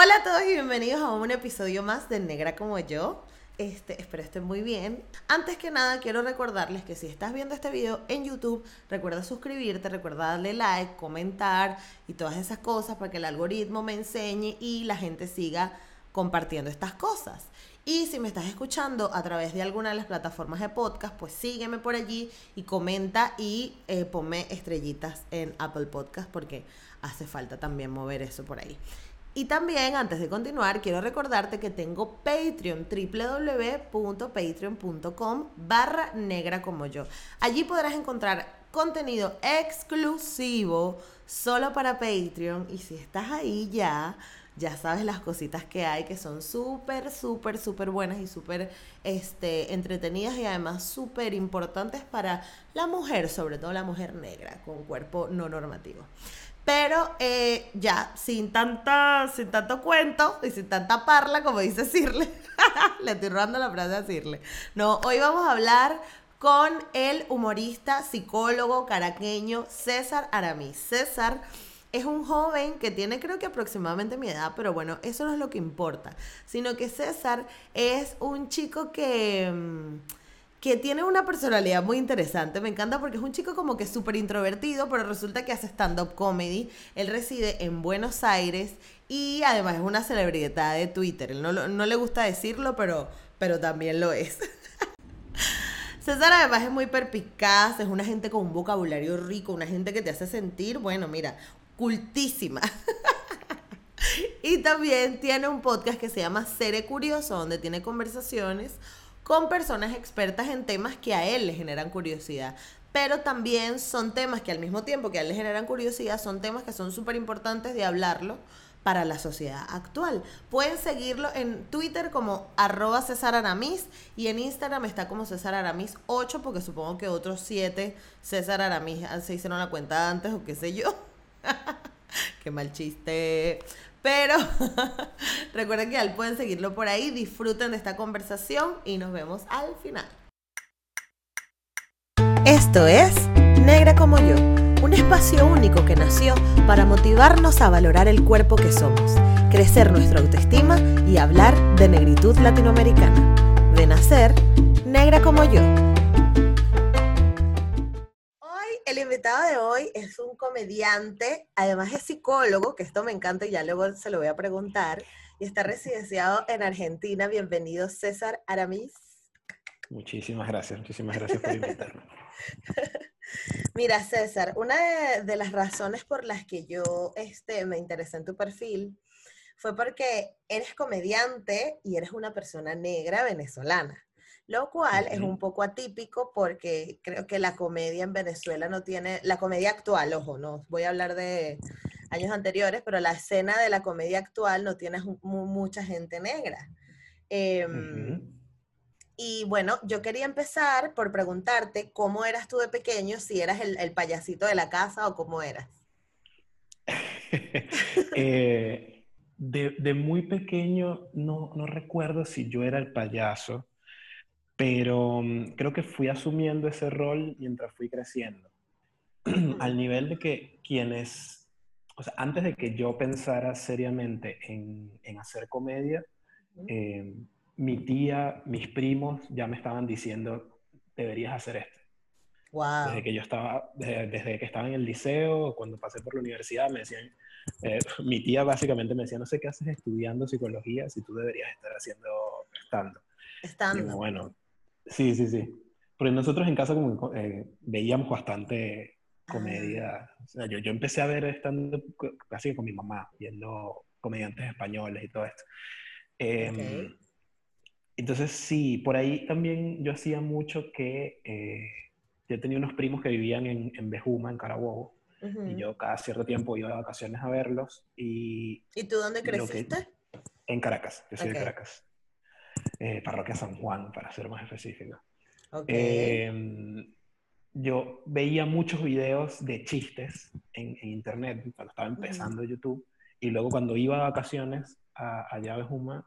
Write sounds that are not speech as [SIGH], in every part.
Hola a todos y bienvenidos a un episodio más de Negra como yo. Este, espero estén muy bien. Antes que nada, quiero recordarles que si estás viendo este video en YouTube, recuerda suscribirte, recuerda darle like, comentar y todas esas cosas para que el algoritmo me enseñe y la gente siga compartiendo estas cosas. Y si me estás escuchando a través de alguna de las plataformas de podcast, pues sígueme por allí y comenta y eh, estrellitas en Apple Podcast porque hace falta también mover eso por ahí. Y también, antes de continuar, quiero recordarte que tengo Patreon, www.patreon.com barra negra como yo. Allí podrás encontrar contenido exclusivo solo para Patreon. Y si estás ahí ya, ya sabes las cositas que hay que son súper, súper, súper buenas y súper este, entretenidas y además súper importantes para la mujer, sobre todo la mujer negra con cuerpo no normativo. Pero eh, ya, sin, tanta, sin tanto cuento y sin tanta parla, como dice Cirle, [LAUGHS] le estoy robando la frase a Cirle. No, hoy vamos a hablar con el humorista, psicólogo caraqueño César Aramis. César es un joven que tiene creo que aproximadamente mi edad, pero bueno, eso no es lo que importa, sino que César es un chico que... Mm, que tiene una personalidad muy interesante. Me encanta porque es un chico como que súper introvertido, pero resulta que hace stand-up comedy. Él reside en Buenos Aires y además es una celebridad de Twitter. no, no le gusta decirlo, pero, pero también lo es. [LAUGHS] César además es muy perpicaz, es una gente con un vocabulario rico, una gente que te hace sentir, bueno, mira, cultísima. [LAUGHS] y también tiene un podcast que se llama Sere Curioso, donde tiene conversaciones con personas expertas en temas que a él le generan curiosidad. Pero también son temas que al mismo tiempo que a él le generan curiosidad, son temas que son súper importantes de hablarlo para la sociedad actual. Pueden seguirlo en Twitter como arroba César Aramis y en Instagram está como César Aramis 8 porque supongo que otros 7 César Aramis se hicieron la cuenta antes o qué sé yo. [LAUGHS] qué mal chiste. Pero [LAUGHS] recuerden que al pueden seguirlo por ahí, disfruten de esta conversación y nos vemos al final. Esto es Negra como yo, un espacio único que nació para motivarnos a valorar el cuerpo que somos, crecer nuestra autoestima y hablar de negritud latinoamericana. De nacer, negra como yo. Invitado de hoy es un comediante, además es psicólogo, que esto me encanta y ya luego se lo voy a preguntar, y está residenciado en Argentina. Bienvenido, César Aramis. Muchísimas gracias, muchísimas gracias por invitarme. [LAUGHS] Mira, César, una de, las razones por las que yo este, me interesé en tu perfil fue porque eres comediante y eres una persona negra venezolana lo cual es un poco atípico porque creo que la comedia en Venezuela no tiene, la comedia actual, ojo, no voy a hablar de años anteriores, pero la escena de la comedia actual no tiene mucha gente negra. Em, y bueno, yo quería empezar por preguntarte cómo eras tú de pequeño, si eras el, payasito de la casa o cómo eras. [LAUGHS] Eh, de, de, muy pequeño no, no recuerdo si yo era el payaso pero mm, creo que fui asumiendo ese rol mientras fui creciendo. [CLEARS THROAT] Al nivel de que quienes, o sea, antes de que yo pensara seriamente en, en hacer comedia, eh, mi tía, mis primos ya me estaban diciendo, deberías hacer esto. Wow. Desde que yo estaba, desde, que estaba en el liceo, cuando pasé por la universidad, me decían, eh, [LAUGHS] mi tía básicamente me decía, no sé qué haces estudiando psicología si tú deberías estar haciendo estando. Estando. bueno, Sí, sí, sí. Porque nosotros en casa como, eh, veíamos bastante comedia. O sea, yo, yo empecé a ver estando casi con mi mamá, viendo comediantes españoles y todo esto. Em, entonces, sí, por ahí también yo hacía mucho que eh, yo tenía unos primos que vivían en, en Bejuma, en Carabobo, y yo cada cierto tiempo iba de vacaciones a verlos. ¿Y, ¿Y tú dónde creciste? en Caracas, yo soy de Caracas. Eh, parroquia San Juan, para ser más específico. Em, yo veía muchos videos de chistes en, internet cuando estaba empezando YouTube y luego cuando iba a vacaciones a, a Bejuma,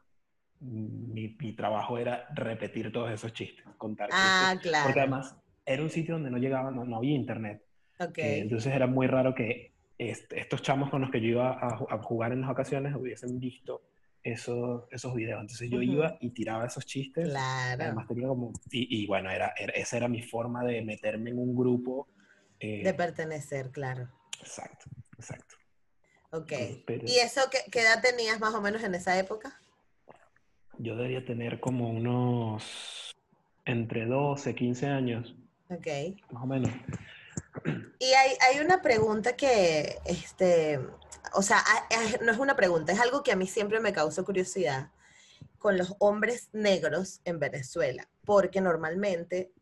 mi, mi, trabajo era repetir todos esos chistes, contar ah, chistes. Claro. Porque además era un sitio donde no llegaba, no, había internet. Okay. Eh, entonces era muy raro que estos chamos con los que yo iba a, jugar en las ocasiones hubiesen visto esos, esos videos. Entonces yo iba y tiraba esos chistes. Claro. Además tenía como... Y, bueno, era, esa era mi forma de meterme en un grupo. Eh, de pertenecer, claro. Exacto, exacto. Ok. ¿Y eso qué, qué edad tenías más o menos en esa época? Yo debería tener como unos entre 12, 15 años. Ok. Más o menos. Y hay, hay una pregunta que, este, o sea, no es una pregunta, es algo que a mí siempre me causó curiosidad con los hombres negros en Venezuela, porque normalmente,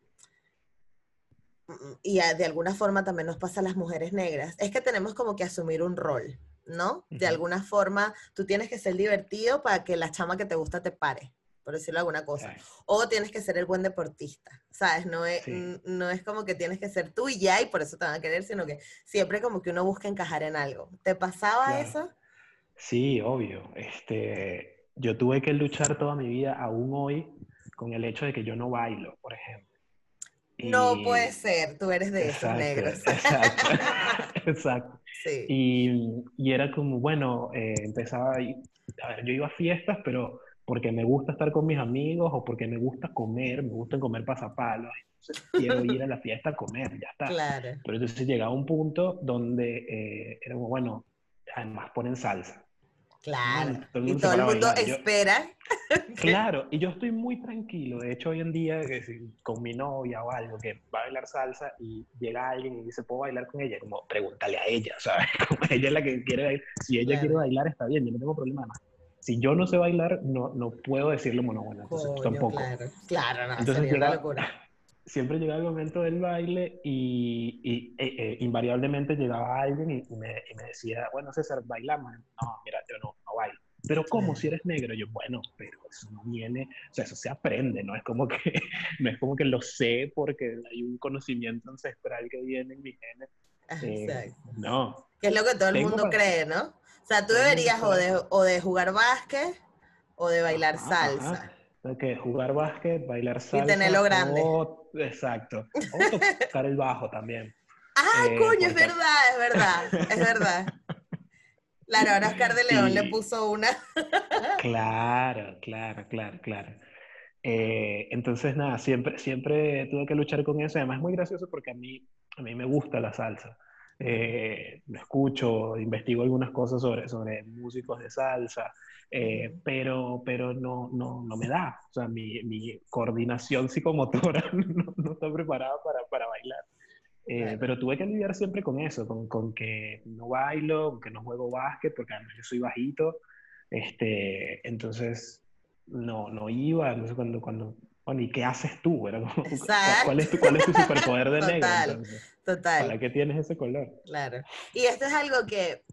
y de alguna forma también nos pasa a las mujeres negras, es que tenemos como que asumir un rol, ¿no? De alguna forma, tú tienes que ser divertido para que la chama que te gusta te pare por decirlo alguna cosa. O tienes que ser el buen deportista, ¿sabes? No es, no es como que tienes que ser tú y ya y por eso te van a querer, sino que siempre como que uno busca encajar en algo. ¿Te pasaba eso? Sí, obvio. Este, yo tuve que luchar toda mi vida, aún hoy, con el hecho de que yo no bailo, por ejemplo. No puede ser, tú eres de esos negros. [LAUGHS] Exacto, exacto. [LAUGHS] Sí. Y, y, era como, bueno, eh, empezaba, a ver, yo iba a fiestas, pero porque me gusta estar con mis amigos o porque me gusta comer, me gusta comer pasapalos, quiero ir a la fiesta a comer, ya está. Claro. Pero entonces llegaba un punto donde eh, era como, bueno, además ponen salsa. Claro. y todo el mundo espera. [LAUGHS] claro, y yo estoy muy tranquilo. De hecho, hoy en día, con mi novia o algo que va a bailar salsa y llega alguien y dice, ¿puedo bailar con ella? Como, pregúntale a ella, ¿sabes? [LAUGHS] Como ella es la que quiere bailar. Si ella quiere bailar, está bien, yo no tengo problema más si yo no sé bailar, no, no puedo decirle bueno, entonces tampoco. Claro, claro, no, entonces llega, locura. [LAUGHS] Siempre llega el momento del baile y, y eh, eh, invariablemente llegaba alguien y, me, y, me, decía, bueno, César, bailamos. No, mira, yo no, no bailo. Pero ¿cómo si eres negro? Yo, bueno, pero eso no viene, o sea, eso se aprende, ¿no? Es como que, [LAUGHS] no es como que lo sé porque hay un conocimiento ancestral que viene en mi genes. Eh, no. Que es lo que todo el mundo cree, ¿no? O sea, tú deberías o de, o de jugar básquet o de bailar salsa. Que jugar básquet, bailar salsa. Y tenerlo grande. exacto. O [LAUGHS] tocar el bajo también. Ah, eh, coño, es verdad, es verdad, es verdad. Claro, ahora Oscar de León le puso una. [LAUGHS] claro, claro, claro, claro. Eh, entonces, nada, siempre, siempre tuve que luchar con eso. Además, es muy gracioso porque a mí, a mí me gusta la salsa eh, escucho, investigo algunas cosas sobre, sobre músicos de salsa, eh, pero, pero no, no, no, me da. O sea, mi, mi coordinación psicomotora [LAUGHS] no, no, está preparada para, para bailar. Eh, pero tuve que lidiar siempre con eso, con, con, que no bailo, que no juego básquet, porque además yo soy bajito. Este, entonces, no, no iba. Entonces, cuando, cuando bueno, ¿y qué haces tú? [LAUGHS] ¿Cuál, es tu, ¿Cuál es tu superpoder de negro? Total. ¿Para qué tienes ese color? Claro. Y esto es algo que,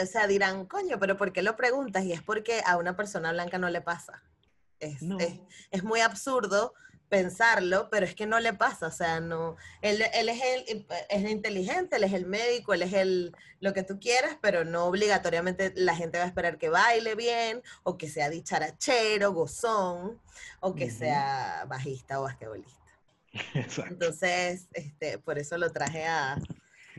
o sea, dirán, coño, pero ¿por qué lo preguntas? Y es porque a una persona blanca no le pasa. Es, es, muy absurdo pensarlo, pero es que no le pasa, o sea, no, él, él es, el, es inteligente, él es el médico, él es el, lo que tú quieras, pero no obligatoriamente la gente va a esperar que baile bien, o que sea dicharachero, gozón, o que sea bajista o basquetbolista. [LAUGHS] Entonces, este, por eso lo traje a,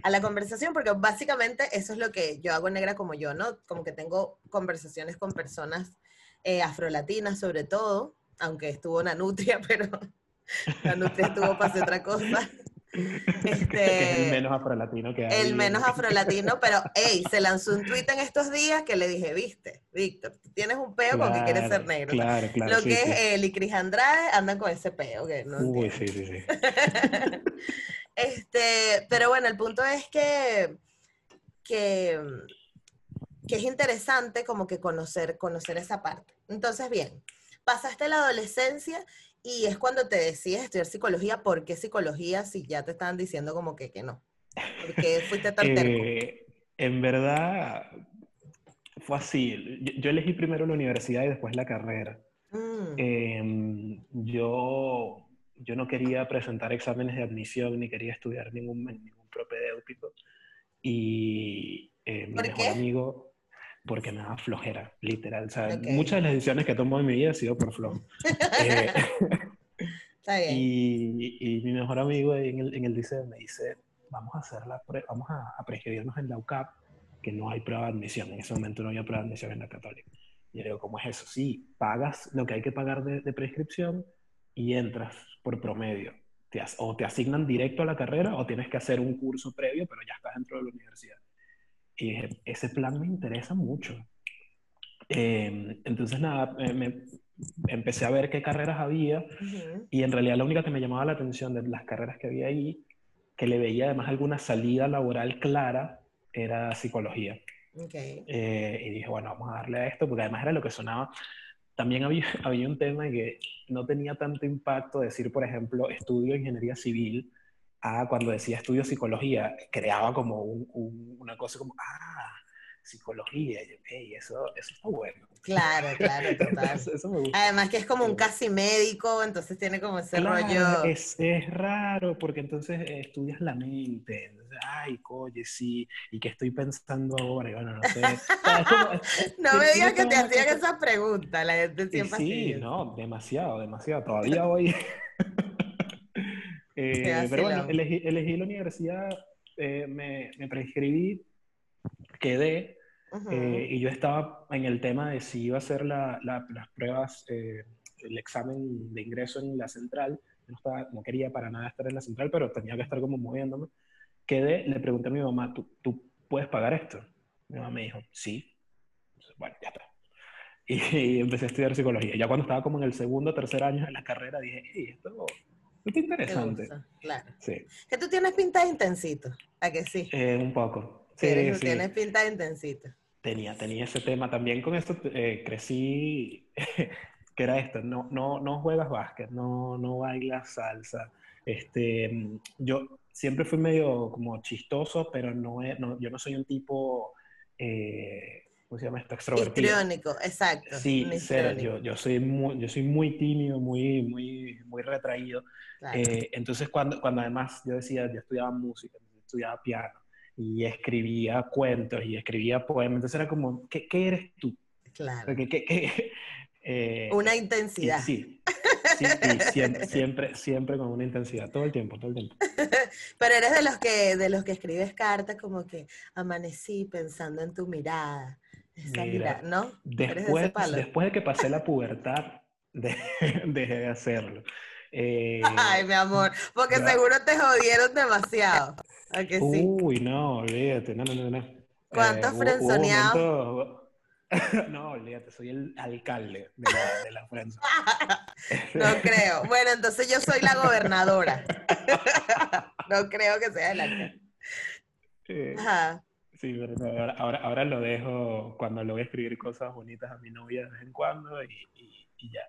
a la conversación, porque básicamente eso es lo que yo hago negra como yo, ¿no? Como que tengo conversaciones con personas eh, afrolatinas sobre todo, aunque estuvo Nanutria, [LAUGHS] pero [LAUGHS] Nanutria estuvo para otra cosa. Este, [LAUGHS] es el menos afrolatino que hay. El menos afrolatino, pero [LAUGHS] hey, se lanzó un tweet en estos días que le dije, viste, Víctor, tú tienes un peo con que quieres ser negro. Claro, claro, Lo que es él y Cris Andrade andan con ese peo. Que no Uy, sí, sí, sí. [LAUGHS] este, pero bueno, el punto es que, que, que es interesante como que conocer, conocer esa parte. Entonces, bien, pasaste la adolescencia y es cuando te decides estudiar psicología. ¿Por qué psicología si ya te estaban diciendo como que, que no? ¿Por qué fuiste tan terco? Eh, en verdad, fue así. Yo, elegí primero la universidad y después la carrera. Mm. Em, yo, yo no quería presentar exámenes de admisión ni quería estudiar ningún, ningún propedéutico. Y eh, mi mejor amigo porque me da flojera, literal. O sea, muchas de las decisiones que tomo en mi vida han sido por flojo. [LAUGHS] Eh, Está bien. Y, mi mejor amigo en el, en el me dice, vamos a hacer la vamos a, a prescribirnos en la UCAP que no hay prueba de admisión. En ese momento no había prueba de admisión en la católica. Y yo digo, ¿cómo es eso? Sí, pagas lo que hay que pagar de, de prescripción y entras por promedio. Te, o te asignan directo a la carrera o tienes que hacer un curso previo, pero ya estás dentro de la universidad. Y dije, ese plan me interesa mucho. Eh, entonces, nada, me, empecé a ver qué carreras había y en realidad la única que me llamaba la atención de las carreras que había ahí, que le veía además alguna salida laboral clara, era psicología. Okay. Eh, y dije, bueno, vamos a darle a esto, porque además era lo que sonaba. También había, [LAUGHS] había un tema que no tenía tanto impacto decir, por ejemplo, estudio ingeniería civil, a cuando decía estudio psicología, creaba como una cosa como, ah, psicología, y eso, eso está bueno. Claro, claro, [LAUGHS] total. Además que es como un casi médico, entonces tiene como ese rollo. Es, es, raro, porque entonces estudias la mente. ay, coye, sí, ¿y qué estoy pensando ahora? Y bueno, no sé. [LAUGHS] no me digas que te hacían esa pregunta, la gente siempre Sí, no, demasiado, demasiado. [LAUGHS] Todavía hoy. Eh, pero bueno, elegí, elegí la universidad, eh, me, me prescribí, quedé eh, y yo estaba en el tema de si iba a hacer la, las pruebas, eh, el examen de ingreso en la central. No, estaba, no quería para nada estar en la central, pero tenía que estar como moviéndome. Quedé, le pregunté a mi mamá, ¿tú, tú puedes pagar esto? Mi mamá me dijo, sí. bueno, ya está. [LAUGHS] Y, empecé a estudiar psicología. Ya cuando estaba como en el segundo o tercer año de la carrera, dije, esto, esto es interesante. claro. Sí. Que tú tienes pinta de intensito, ¿a que sí? Eh, un poco. Sí, sí. Tienes pinta de intensito. Tenía, tenía ese tema. También con esto eh, crecí, [LAUGHS] que era esto, no, no, no juegas básquet, no, no bailas salsa. Este, yo siempre fui medio como chistoso, pero no, no yo no soy un tipo, eh, ¿cómo se llama esto? Extrovertido. Histriónico, exacto. Sí, yo, yo, soy muy, yo soy muy tímido, muy, muy, muy retraído. Eh, entonces, cuando, cuando además yo decía, yo estudiaba música, estudiaba piano, y escribía cuentos y escribía poemas. Entonces era como, ¿qué, qué eres tú? Claro. [LAUGHS] Eh, una intensidad. Sí, sí, sí, siempre, siempre, siempre con una intensidad, todo el tiempo, todo el tiempo. [LAUGHS] Pero eres de los que, de los que escribes cartas como que amanecí pensando en tu mirada. ¿No? Después, de después de que pasé la pubertad, [LAUGHS] dejé de hacerlo. Eh, Ay, mi amor, porque seguro te jodieron demasiado. Uy, no, olvídate, no, no, no. ¿Cuántos eh, frenzoneados? [LAUGHS] No, olvídate, soy el alcalde de la, de la [LAUGHS] no creo. Bueno, entonces yo soy la gobernadora. no creo que sea el alcalde. Eh, sí, pero ahora, ahora, lo dejo cuando lo voy a escribir cosas bonitas a mi novia de vez en cuando y, y ya.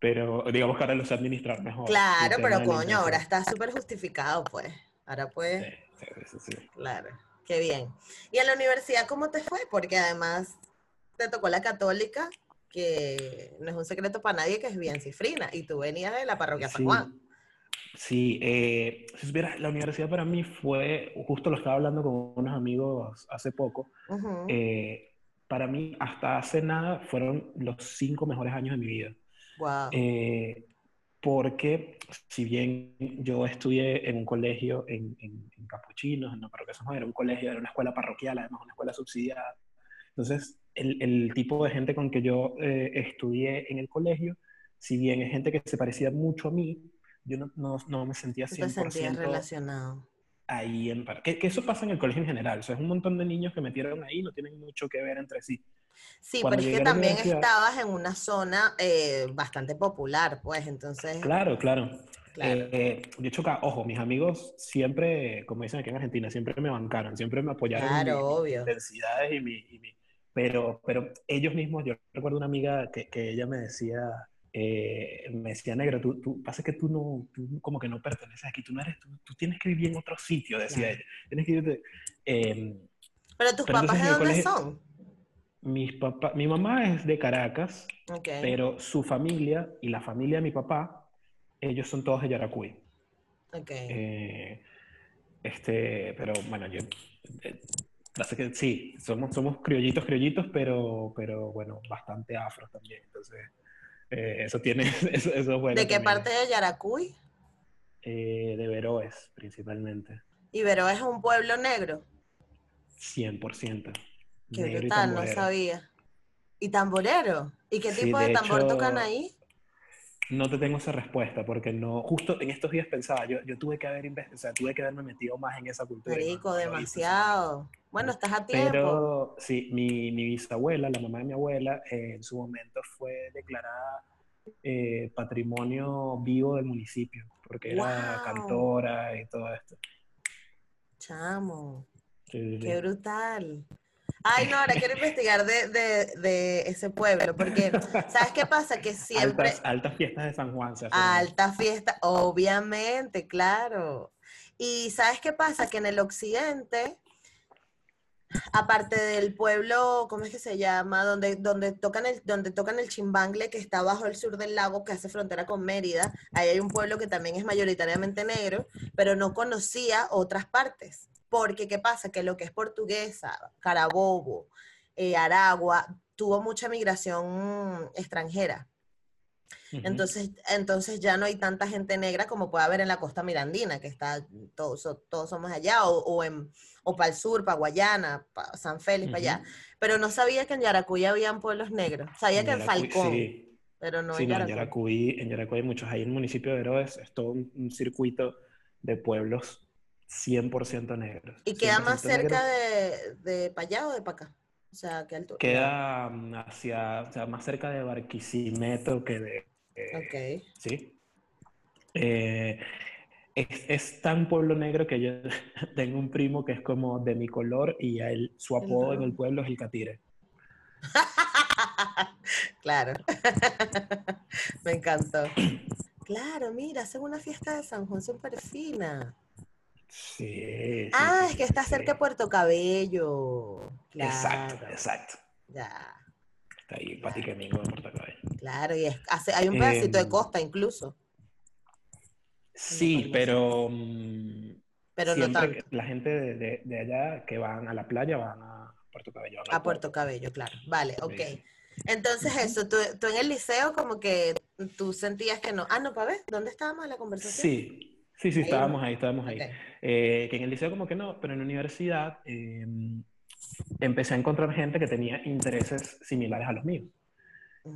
Pero digamos que ahora lo sé administrar mejor. Claro, pero coño, ahora está súper justificado, pues. Ahora pues. Sí, sí, sí, Claro, qué bien. ¿Y en la universidad cómo te fue? Porque además te tocó la católica, que no es un secreto para nadie que es bien cifrina, y tú venías de la parroquia San Juan. Sí, eh, si la universidad para mí fue, justo lo estaba hablando con unos amigos hace poco, eh, para mí hasta hace nada fueron los cinco mejores años de mi vida. Wow. Eh, porque si bien yo estudié en un colegio en, en, Capuchinos, en la parroquia San Juan, era un colegio, era una escuela parroquial, además una escuela subsidiada. Entonces, el, el tipo de gente con que yo eh, estudié en el colegio, si bien es gente que se parecía mucho a mí, yo no, no, no me sentía 100% te relacionado. ahí en que, que, eso pasa en el colegio en general. O sea, es un montón de niños que metieron ahí, no tienen mucho que ver entre sí. Sí, pero es que también estabas en una zona eh, bastante popular, pues, entonces... Claro, claro. Eh, eh, de hecho, ojo, mis amigos siempre, como dicen aquí en Argentina, siempre me bancaron, siempre me apoyaron claro, en mis intensidades y mi, pero, pero ellos mismos, yo recuerdo una amiga que, que ella me decía, me decía, negro, tú, tú, pasa que tú no, tú como que no perteneces aquí, tú no eres, tú, tú tienes que vivir en otro sitio, decía ella. Tienes que irte, em, pero tus papás de dónde son? Mis papá, mi mamá es de Caracas, pero su familia y la familia de mi papá, ellos son todos de Yaracuy. Okay. Eh, este, pero bueno, yo, eh, que sí, somos, somos criollitos, criollitos, pero, pero bueno, bastante afros también. Entonces, eh, eso tiene, [LAUGHS] eso, eso es bueno. ¿De qué parte de Yaracuy? de Veroes, principalmente. ¿Y Veroes es un pueblo negro? 100%. Qué negro brutal, no sabía. ¿Y tamborero? ¿Y qué Sí, tipo de de tambor hecho, tocan ahí? No te tengo esa respuesta porque no, justo en estos días pensaba, yo, yo tuve que haber inves- o sea, tuve que haberme metido más en esa cultura. no- no hice, demasiado. Bueno, estás a tiempo. Pero sí, mi, mi bisabuela, la mamá de mi abuela, eh, en su momento fue declarada eh, patrimonio vivo del municipio, porque era cantora y todo esto. Chamo, Sí, sí, sí. qué brutal. Ay, no, ahora quiero investigar de, de, de ese pueblo, porque, ¿sabes qué pasa? Que [LAUGHS] siempre... Altas, altas fiestas de San Juan se hacen. Alta fiesta, obviamente, claro. Y ¿sabes qué pasa? Que en el occidente, aparte del pueblo, ¿cómo es que se llama? Donde, donde, tocan el, donde tocan el chimbangle, que está bajo el sur del lago, que hace frontera con Mérida, ahí hay un pueblo que también es mayoritariamente negro, pero no conocía otras partes. Porque, ¿qué pasa? Que lo que es portuguesa, Carabobo, eh, Aragua, tuvo mucha migración extranjera. Entonces, entonces ya no hay tanta gente negra como puede haber en la costa mirandina, que está, todos, todos somos allá, o, o, en, o para el sur, para Guayana, para San Félix, para allá. Pero no sabía que en Yaracuy habían pueblos negros. Sabía que en Yaracuy- Falcón, Sí, pero no sí, en no, en Yaracuy. Yaracuy, en Yaracuy hay muchos. Ahí en el municipio de Herodes es todo un, un circuito de pueblos 100% negros. ¿Y queda más 100% cerca de, de para allá o de para acá? O sea, ¿qué altura? Queda mm, hacia, o sea, más cerca de Barquisimeto que de... eh, Ok. Sí. Eh, es, es tan pueblo negro que yo [LAUGHS] tengo un primo que es como de mi color y él, su apodo en el pueblo es el Catire. [LAUGHS] claro. [LAUGHS] Me encantó. [CLEARS THROAT] Claro, mira, hacen una fiesta de San Juan súper fina. Sí. Ah, sí, es que está sí. cerca de Puerto Cabello. Exacto, Claro, exacto. Ya, Está ahí, Pati Quemingo de Puerto Cabello. claro, y es- hace, hay un pedacito de Em, costa incluso, Sí, pero, mm, pero no tanto. la gente de, de- de allá que van a la playa van a Puerto Cabello. A Puerto Cabello, claro. Vale, ok. Sí. Entonces eso, tú, tú en el liceo como que tú sentías que no. Ah, no, para ver, ¿dónde estábamos en la conversación? Sí, sí, sí, Ahí. estábamos ahí, estábamos ahí. Eh, que en el liceo como que no, pero en la universidad eh, empecé a encontrar gente que tenía intereses similares a los míos.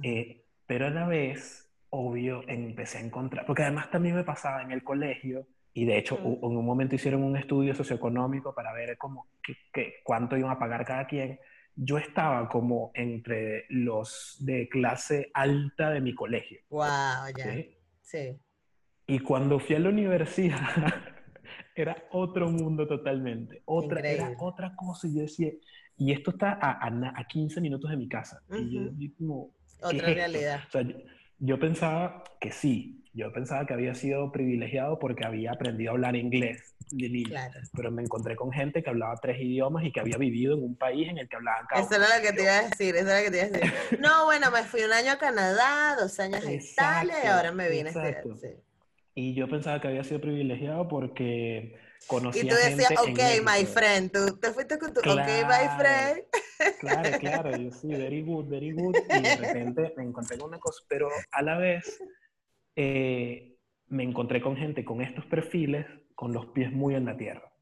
Eh, pero a la vez, obvio, empecé a encontrar, porque además también me pasaba en el colegio, y de hecho Mm. u- en un momento hicieron un estudio socioeconómico para ver cómo, qué- qué- cuánto iban a pagar cada quien. Yo estaba como entre los de clase alta de mi colegio. Wow, ya. ¿sí? Sí. Y cuando fui a la universidad, [LAUGHS] era otro mundo totalmente. Otra, era otra cosa. Y yo decía, y esto está a, a a 15 minutos de mi casa. Y yo, yo como, ¿qué Otra es realidad. O sea, yo, yo pensaba que sí. Yo pensaba que había sido privilegiado porque había aprendido a hablar inglés de niño. Claro. Pero me encontré con gente que hablaba tres idiomas y que había vivido en un país en el que hablaban cada Eso era lo que te iba a decir, eso era lo que te iba a decir. No, bueno, me fui un año a Canadá, dos años a Italia y ahora me vine a estudiar. sí. Y yo pensaba que había sido privilegiado porque conocía Y tú decías, gente en ok, my México. friend, tú te fuiste con tu, ok, my Claro. friend. Claro, claro, yo sí, very good, very good. Y de [LAUGHS] repente me encontré con una cosa, pero a la vez eh, me encontré con gente con estos perfiles, con los pies muy en la tierra.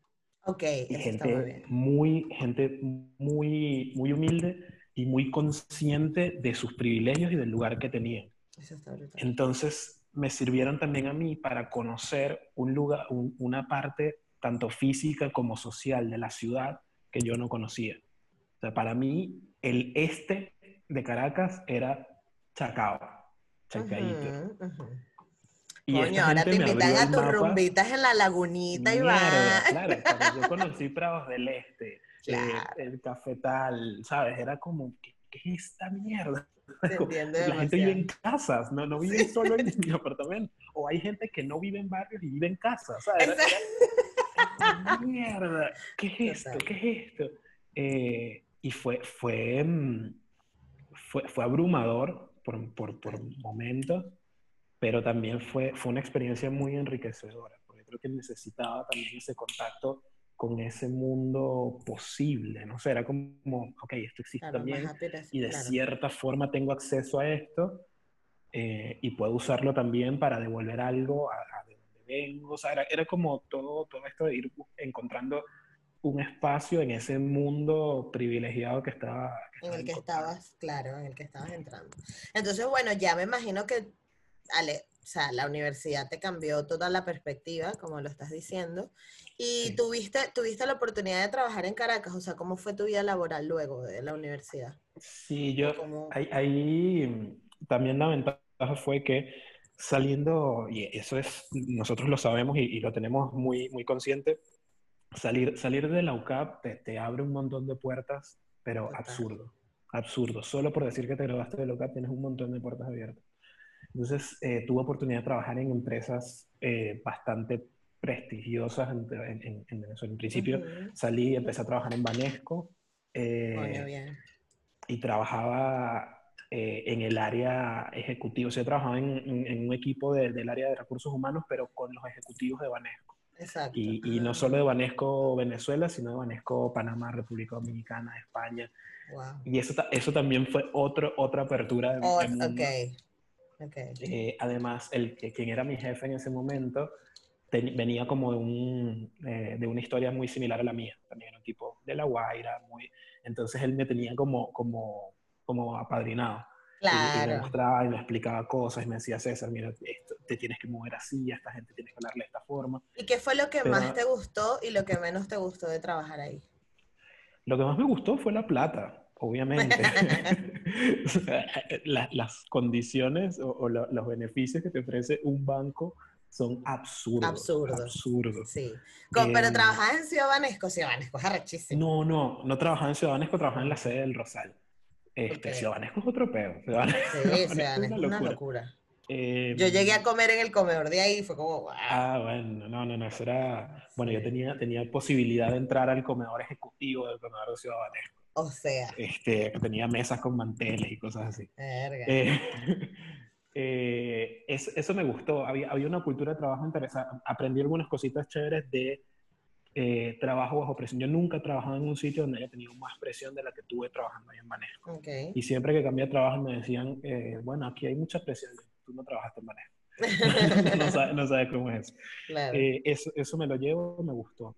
Ok, Y eso está muy gente bien. muy, gente muy, muy humilde y muy consciente de sus privilegios y del lugar que tenían. Eso está. Entonces me sirvieron también a mí para conocer un lugar, un- una parte tanto física como social de la ciudad que yo no conocía. O sea, para mí el este de Caracas era Chacao, Chacaíto. Ujú, ujú. Y Coño, ahora te invitan a tus rumbitas en la lagunita y va. [LAUGHS] Claro, yo conocí Prados del Este, eh, Claro. el cafetal, ¿sabes? Era como, ¿qué, qué es esta mierda? [LAUGHS] Te entiendo La gente vive en casas, no, no vive solo en [LAUGHS] mi apartamento. O hay gente que no vive en barrios y vive en casas, ¿sabes? Mierda, ¿qué es esto? Total. ¿Qué es esto? Eh, y fue, fue, mm, fue, fue abrumador por, por, por momentos, pero también fue, fue una experiencia muy enriquecedora, porque creo que necesitaba también ese contacto con ese mundo posible, ¿no? sé, era como, ok, esto existe Claro, también, y de claro. cierta forma tengo acceso a esto eh, y puedo usarlo también para devolver algo a, a de donde vengo. O sea, era, era como todo, todo esto de ir encontrando un espacio en ese mundo privilegiado que estaba. en el que estabas, claro, en el que estabas entrando. Entonces, bueno, ya me imagino que Ale, o sea, la universidad te cambió toda la perspectiva, como lo estás diciendo, y tuviste, tuviste la oportunidad de trabajar en Caracas, o sea, ¿cómo fue tu vida laboral luego de la universidad? Sí, yo, ahí, también la ventaja fue que saliendo, y eso es, nosotros lo sabemos y, lo tenemos muy, muy consciente, salir, salir de la UCAP te, abre un montón de puertas, pero absurdo, absurdo. Solo por decir que te graduaste de la UCAP tienes un montón de puertas abiertas. Entonces, eh, tuve oportunidad de trabajar en empresas eh, bastante prestigiosas en, en, en, Venezuela. En principio salí, empecé a trabajar en Banesco eh, y trabajaba eh, en el área ejecutiva. O sea, trabajaba en, un equipo del área de recursos humanos, pero con los ejecutivos de Banesco. Exacto. Y, y no solo de Banesco Venezuela, sino de Banesco Panamá, República Dominicana, España. Wow. Y eso, eso también fue otro, otra apertura de, oh, okay. Eh, además, el, quien era mi jefe en ese momento venía como de, un, eh, de una historia muy similar a la mía. También era un tipo de La Guaira, muy... Entonces él me tenía como, como, como apadrinado. Claro. Y, me mostraba y me explicaba cosas y me decía, César, mira, esto, te tienes que mover así, a esta gente tienes que hablarle de esta forma. ¿Y qué fue lo que más te gustó y lo que menos te gustó de trabajar ahí? Lo que más me gustó fue la plata obviamente, [LAUGHS] [LAUGHS] las condiciones o, los beneficios que te ofrece un banco son absurdos. Absurdos. Absurdos. Sí. pero em, trabajaba en Ciudad Banesco, Ciudad Banesco es arrechísimo. No, no, no trabajaba en Ciudad Banesco, trabajaba en la sede del Rosal. Este, Ciudad Banesco es otro. Ciudad sí, Ciudad Banesco es una locura. Em, yo llegué a comer en el comedor de ahí y fue como, wow. Ah, bueno, no, no, no, eso era... Bueno, yo tenía, tenía posibilidad de entrar al comedor ejecutivo del comedor de Ciudad Banesco. O sea. Este, tenía mesas con manteles y cosas así. Eh, [LAUGHS] eh, eso, me gustó. Había, había, una cultura de trabajo interesante. Aprendí algunas cositas chéveres de eh, trabajo bajo presión. Yo nunca he trabajado en un sitio donde haya tenido más presión de la que tuve trabajando ahí en Manejo. Okay. Y siempre que cambié de trabajo me decían, bueno, aquí hay mucha presión. Tú no trabajaste en Manejo. [LAUGHS] no, sabes, cómo es. Claro. eso, eso me lo llevo, me gustó.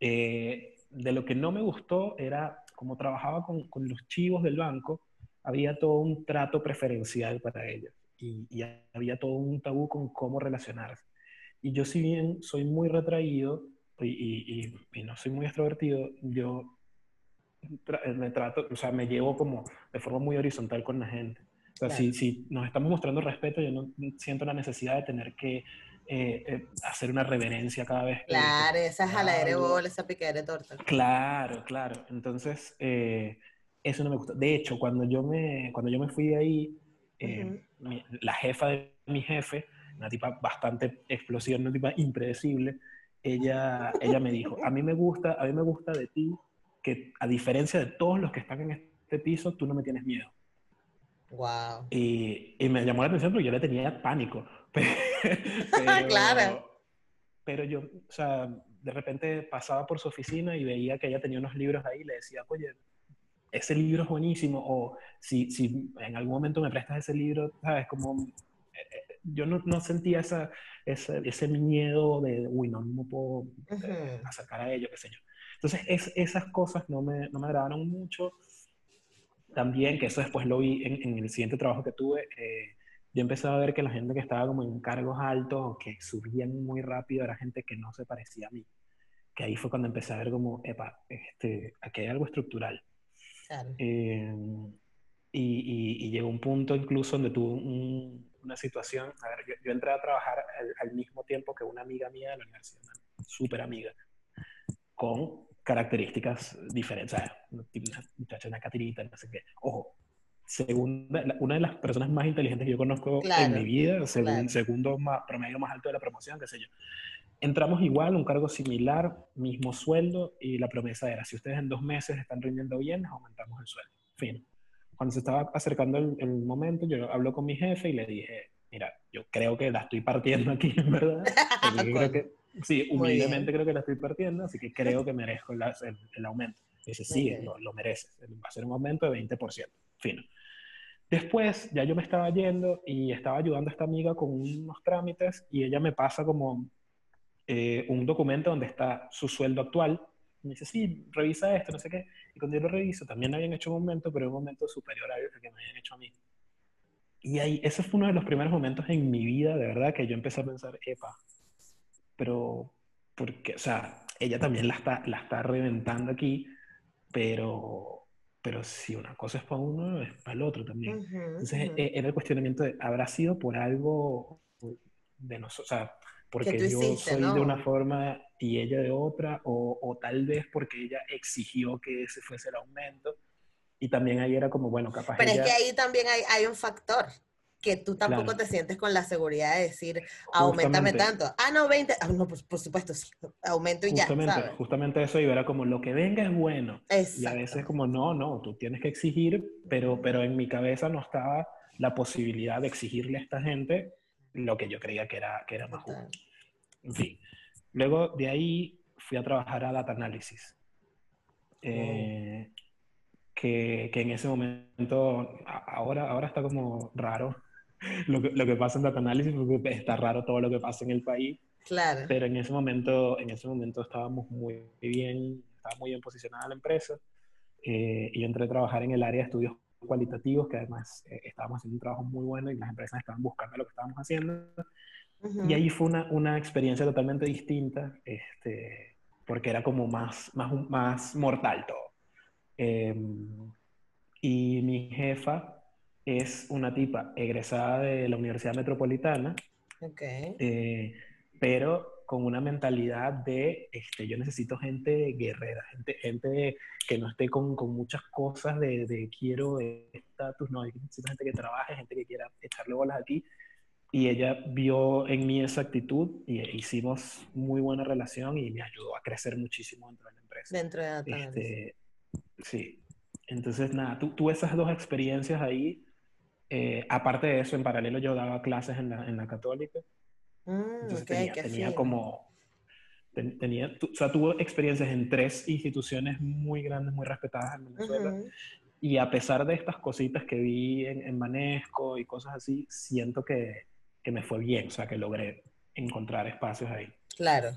de lo que no me gustó era como trabajaba con, con, los chivos del banco, había todo un trato preferencial para ellos y, había todo un tabú con cómo relacionarse. Y yo si bien soy muy retraído y, y no soy muy extrovertido, yo me trato, o sea, me llevo como de forma muy horizontal con la gente. O sea, si, si, nos estamos mostrando respeto, yo no siento la necesidad de tener que eh, eh, hacer una reverencia cada vez. Claro, esa jaladera de bola, esa piquera de torta. Claro, claro. Entonces, eh, eso no me gusta. De hecho, cuando yo me, cuando yo me fui de ahí, la jefa de mi jefe, una tipa bastante explosiva, una tipa impredecible, ella, ella me dijo, a mí me gusta, a mí me gusta de ti que a diferencia de todos los que están en este piso, tú no me tienes miedo. Wow. Y, y, me llamó la atención porque yo le tenía pánico. [LAUGHS] Pero, claro. Pero yo, o sea, de repente pasaba por su oficina y veía que ella tenía unos libros ahí y le decía, oye, ese libro es buenísimo. O si, si en algún momento me prestas ese libro, ¿sabes? Como eh, eh, yo no, no sentía esa, ese, ese, miedo de, uy, no, no me puedo eh, acercar a ello, qué sé yo. Entonces, es, esas cosas no me, no me agradaron mucho. También, que eso después lo vi en, en el siguiente trabajo que tuve, eh, yo empecé a ver que la gente que estaba como en cargos altos o que subían muy rápido era gente que no se parecía a mí. Que ahí fue cuando empecé a ver como, epa, este, aquí hay algo estructural. Eh, y, y, llegó un punto incluso donde tuve una situación, a ver, yo, entré a trabajar al, mismo tiempo que una amiga mía de la universidad, una súper amiga, con características diferentes, o sea, una muchacha, una catirita, no sé qué. Ojo, segunda, una de las personas más inteligentes que yo conozco en mi vida, segundo más, promedio más alto de la promoción, qué sé yo. Entramos igual, un cargo similar, mismo sueldo, y la promesa era, si ustedes en dos meses están rindiendo bien, aumentamos el sueldo. Fin. Cuando se estaba acercando el, momento, yo hablo con mi jefe y le dije, mira, yo creo que la estoy partiendo aquí, [LAUGHS] en verdad. [LAUGHS] creo que, sí, humildemente creo que la estoy partiendo, así que creo que merezco el, el, aumento. Y dice, sí, lo, lo mereces. Va a ser un aumento de 20%. Fino. Después ya yo me estaba yendo y estaba ayudando a esta amiga con unos trámites y ella me pasa como eh, un documento donde está su sueldo actual me dice, sí, revisa esto, no sé qué. Y cuando yo lo reviso, también habían hecho un momento, pero un momento superior al que me habían hecho a mí. Y ahí, ese fue uno de los primeros momentos en mi vida, de verdad, que yo empecé a pensar, epa, pero, porque, o sea, ella también la está, la está reventando aquí, pero, pero si una cosa es para uno, es para el otro también. Entonces, e, era el cuestionamiento de, ¿habrá sido por algo de nosotros? O sea, porque yo soy de una forma y ella de otra, o, o, tal vez porque ella exigió que ese fuese el aumento. Y también ahí era como, bueno, capaz. Pero es que ahí también hay, hay un factor que tú tampoco te sientes con la seguridad de decir, aumentame tanto. Ah, no, 20. Ah, no, por, supuesto, sí. Aumento y ya. ¿sabes? Justamente eso, y era como lo que venga es bueno. Y a veces, como, no, no, tú tienes que exigir, pero, pero en mi cabeza no estaba la posibilidad de exigirle a esta gente lo que yo creía que era, que era más justo. En fin. Luego de ahí fui a trabajar a Data Analysis. Eh, que, que, en ese momento, ahora, ahora está como raro lo, que, lo que pasa en Data Analysis, porque está raro todo lo que pasa en el país. Claro. Pero en ese momento, en ese momento estábamos muy bien, estaba muy bien posicionada la empresa. Eh, y yo entré a trabajar en el área de estudios cualitativos, que además eh, estábamos haciendo un trabajo muy bueno y las empresas estaban buscando lo que estábamos haciendo. Y ahí fue una, una, experiencia totalmente distinta, este, porque era como más, más, más mortal todo. Em, y mi jefa es una tipa egresada de la Universidad Metropolitana, okay. eh, pero con una mentalidad de, este, yo necesito gente guerrera, gente, gente que no esté con, con muchas cosas de, de quiero estatus, no, necesito gente que trabaje, gente que quiera echarle bolas aquí. Y ella vio en mí esa actitud y hicimos muy buena relación y me ayudó a crecer muchísimo dentro de la empresa. Dentro de la este, Sí. Entonces, nada, tú, tú esas dos experiencias ahí, eh, aparte de eso, en paralelo yo daba clases en la, en la católica. Mm, Entonces tenía, tenía como, tenía, o sea, tuvo experiencias en tres instituciones muy grandes, muy respetadas en Venezuela. Y a pesar de estas cositas que vi en, en Manesco y cosas así, siento que, que me fue bien, o sea, que logré encontrar espacios ahí. Claro.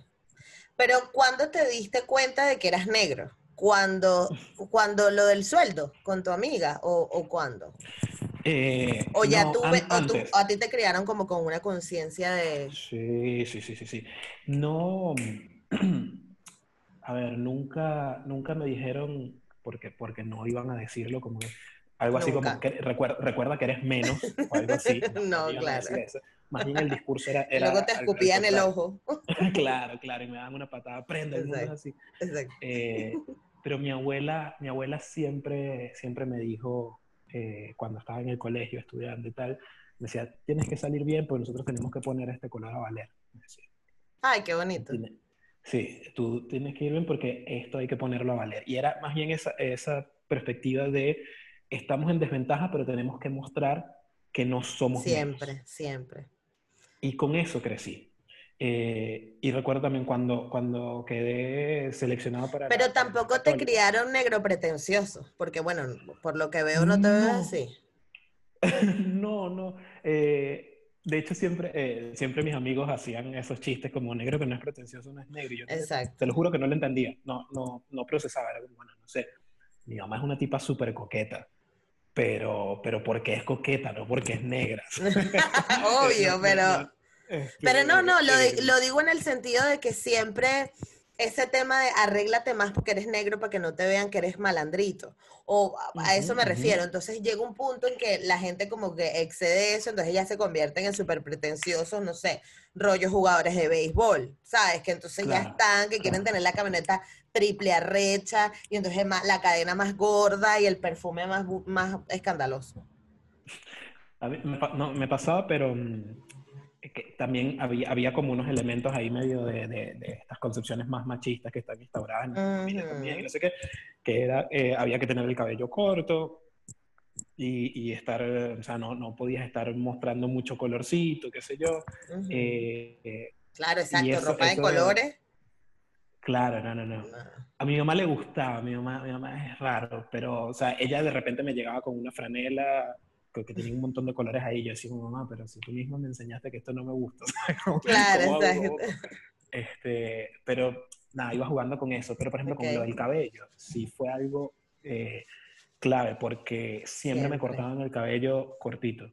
Pero ¿cuándo te diste cuenta de que eras negro? cuando, cuando lo del sueldo con tu amiga o, o cuándo? Eh, o ya tú, o a ti te criaron como con una conciencia de... Sí, sí, sí, sí, sí. No, [CLEARS THROAT] a ver, nunca, nunca me dijeron, porque, porque no iban a decirlo como algo así como, que, recuerda, recuerda que eres menos, o algo así. [LAUGHS] no, claro. Más bien el discurso era... era Luego te escupían el ojo. [LAUGHS] claro, claro, y me daban una patada, prenda, el mundo así. Exacto. Eh, pero mi abuela, mi abuela siempre, siempre me dijo, eh, cuando estaba en el colegio estudiando y tal, me decía, tienes que salir bien porque nosotros tenemos que poner este color a valer. Ay, qué bonito. Sí, tú tienes que ir bien porque esto hay que ponerlo a valer. Y era más bien esa, esa perspectiva de, estamos en desventaja, pero tenemos que mostrar que no somos Siempre, siempre. Y con eso crecí. Eh, y recuerdo también cuando, cuando quedé seleccionado para... Pero tampoco te criaron negro pretencioso, porque bueno, por lo que veo no te ves así. [LAUGHS] no, no. Eh, de hecho, siempre, eh, siempre mis amigos hacían esos chistes como negro que no es pretencioso, no es negro. Y yo Exacto. Te, lo juro que no lo entendía, no, no, no procesaba. Era como, bueno, no sé, mi mamá es una tipa súper coqueta pero, pero porque es coqueta, no porque es negra. [LAUGHS] [LAUGHS] Obvio, pero... Pero no, no, lo, lo, digo en el sentido de que siempre ese tema de arréglate más porque eres negro para que no te vean que eres malandrito. O a eso me refiero. Entonces llega un punto en que la gente como que excede eso, entonces ya se convierten en súper pretenciosos, no sé, rollos jugadores de béisbol, ¿sabes? Que entonces ya están, que quieren tener la camioneta triple arrecha y entonces la cadena más gorda y el perfume más, más escandaloso. A mí, no, me pasaba, pero mm, que también había, había como unos elementos ahí medio de, de, estas concepciones más machistas que están instauradas en la familia también, y no sé qué, que era, eh, había que tener el cabello corto y, y estar, o sea, no, no podías estar mostrando mucho colorcito, qué sé yo. Eh, eh, claro, exacto, ropa de colores. Claro, no, no, no. A mi mamá le gustaba, mi mamá, mi mamá es raro, pero, o sea, ella de repente me llegaba con una franela que tenía un montón de colores ahí. Yo decía, mamá, pero si tú mismo me enseñaste que esto no me gusta. [LAUGHS] claro, Este, pero nada, iba jugando con eso. Pero, por ejemplo, con lo del cabello, sí fue algo eh, clave, porque siempre, me cortaban el cabello cortito.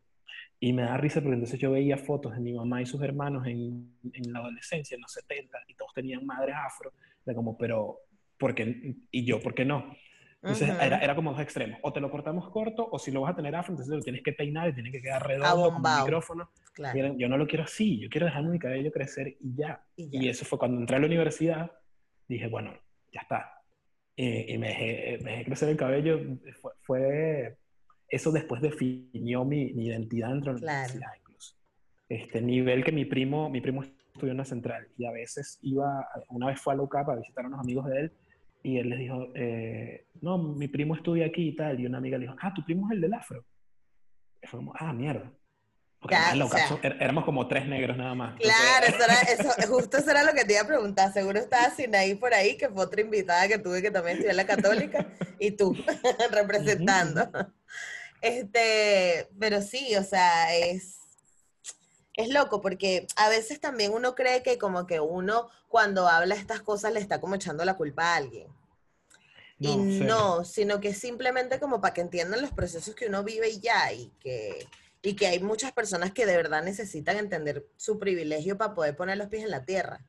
Y me da risa porque entonces yo veía fotos de mi mamá y sus hermanos en, en la adolescencia, en los 70, y todos tenían madres afro. De como, pero, ¿por qué? ¿Y yo, por qué no? Entonces era, era, como dos extremos. O te lo cortamos corto, o si lo vas a tener afro, entonces lo tienes que peinar y tiene que quedar redondo con un micrófono. Yo no lo quiero así, yo quiero dejar mi cabello crecer y ya. y eso fue cuando entré a la universidad, dije, bueno, ya está. y me dejé, me dejé, crecer el cabello. Fue, fue, eso después definió mi, mi identidad dentro de la universidad incluso. Este nivel que mi primo, mi primo estudió en la central y a veces iba, una vez fue a LOCAP a visitar a unos amigos de él y él les dijo, eh, no, mi primo estudia aquí y tal. Y una amiga le dijo, ah, tu primo es el del afro. Y fue como, ah, mierda. Porque er, éramos como tres negros nada más. Claro, eso era, [LAUGHS] eso, justo eso era lo que te iba a preguntar. Seguro estaba Sinaí por ahí, que fue otra invitada que tuve que también estudiar la católica, y tú [LAUGHS] representando. Este, pero sí, o sea, es, es loco porque a veces también uno cree que como que uno cuando habla estas cosas le está como echando la culpa a alguien. Y no, sino que simplemente como para que entiendan los procesos que uno vive y ya, y que, y que hay muchas personas que de verdad necesitan entender su privilegio para poder poner los pies en la tierra.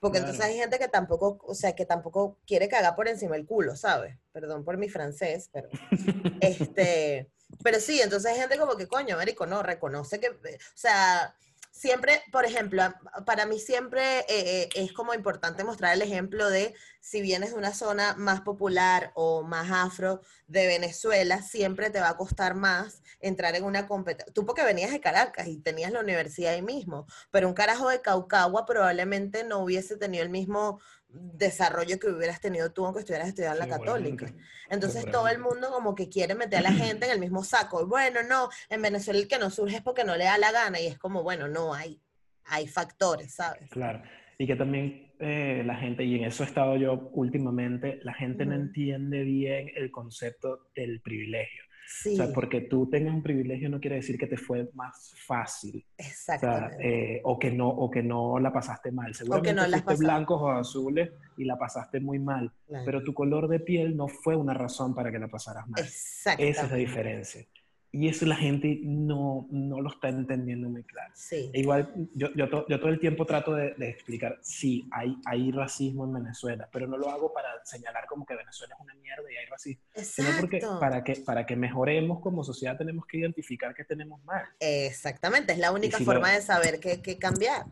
Porque entonces hay gente que tampoco, o sea, que tampoco quiere cagar por encima el culo, ¿sabes? Perdón por mi francés, pero [LAUGHS] este, pero sí, entonces hay gente como que, coño, Américo, no, reconoce que, o sea, siempre, por ejemplo, para mí siempre eh, eh, es como importante mostrar el ejemplo de si vienes de una zona más popular o más afro de Venezuela, siempre te va a costar más entrar en una competencia. Tú porque venías de Caracas y tenías la universidad ahí mismo, pero un carajo de Caucagua probablemente no hubiese tenido el mismo desarrollo que hubieras tenido tú aunque estuvieras estudiando la católica. Entonces todo el mundo como que quiere meter a la gente en el mismo saco. Bueno, no, en Venezuela el que no surge es porque no le da la gana y es como, bueno, no, hay, hay factores, ¿sabes? Claro. Y que también eh, la gente, y en eso he estado yo últimamente, la gente no entiende bien el concepto del privilegio. O sea, porque tú tengas un privilegio no quiere decir que te fue más fácil. Exactamente. O, sea, eh, o, que, no, o que no la pasaste mal. Seguramente o que no fuiste blancos o azules y la pasaste muy mal. Pero tu color de piel no fue una razón para que la pasaras mal. Esa es la diferencia. Y eso la gente no, no lo está entendiendo muy claro. Sí. E igual, yo, yo, yo, todo el tiempo trato de, de, explicar, sí, hay, hay racismo en Venezuela, pero no lo hago para señalar como que Venezuela es una mierda y hay racismo. Exacto. Sino porque para que, para que mejoremos como sociedad tenemos que identificar que tenemos mal. Exactamente, es la única forma de saber qué, qué cambiar.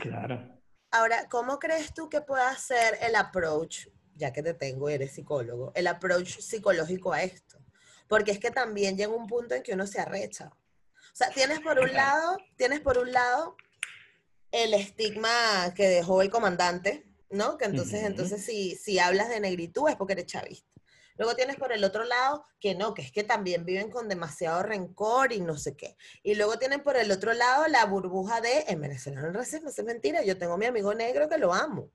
Claro. Ahora, ¿cómo crees tú que pueda ser el approach, ya que te tengo y eres psicólogo, el approach psicológico a esto? Porque es que también llega un punto en que uno se arrecha. O sea, tienes por un lado, tienes por un lado el estigma que dejó el comandante, ¿no? Que entonces, entonces si, si hablas de negritud es porque eres chavista. Luego tienes por el otro lado que no, que es que también viven con demasiado rencor y no sé qué. Y luego tienen por el otro lado la burbuja de, en Venezuela no es racismo, es mentira, yo tengo a mi amigo negro que lo amo.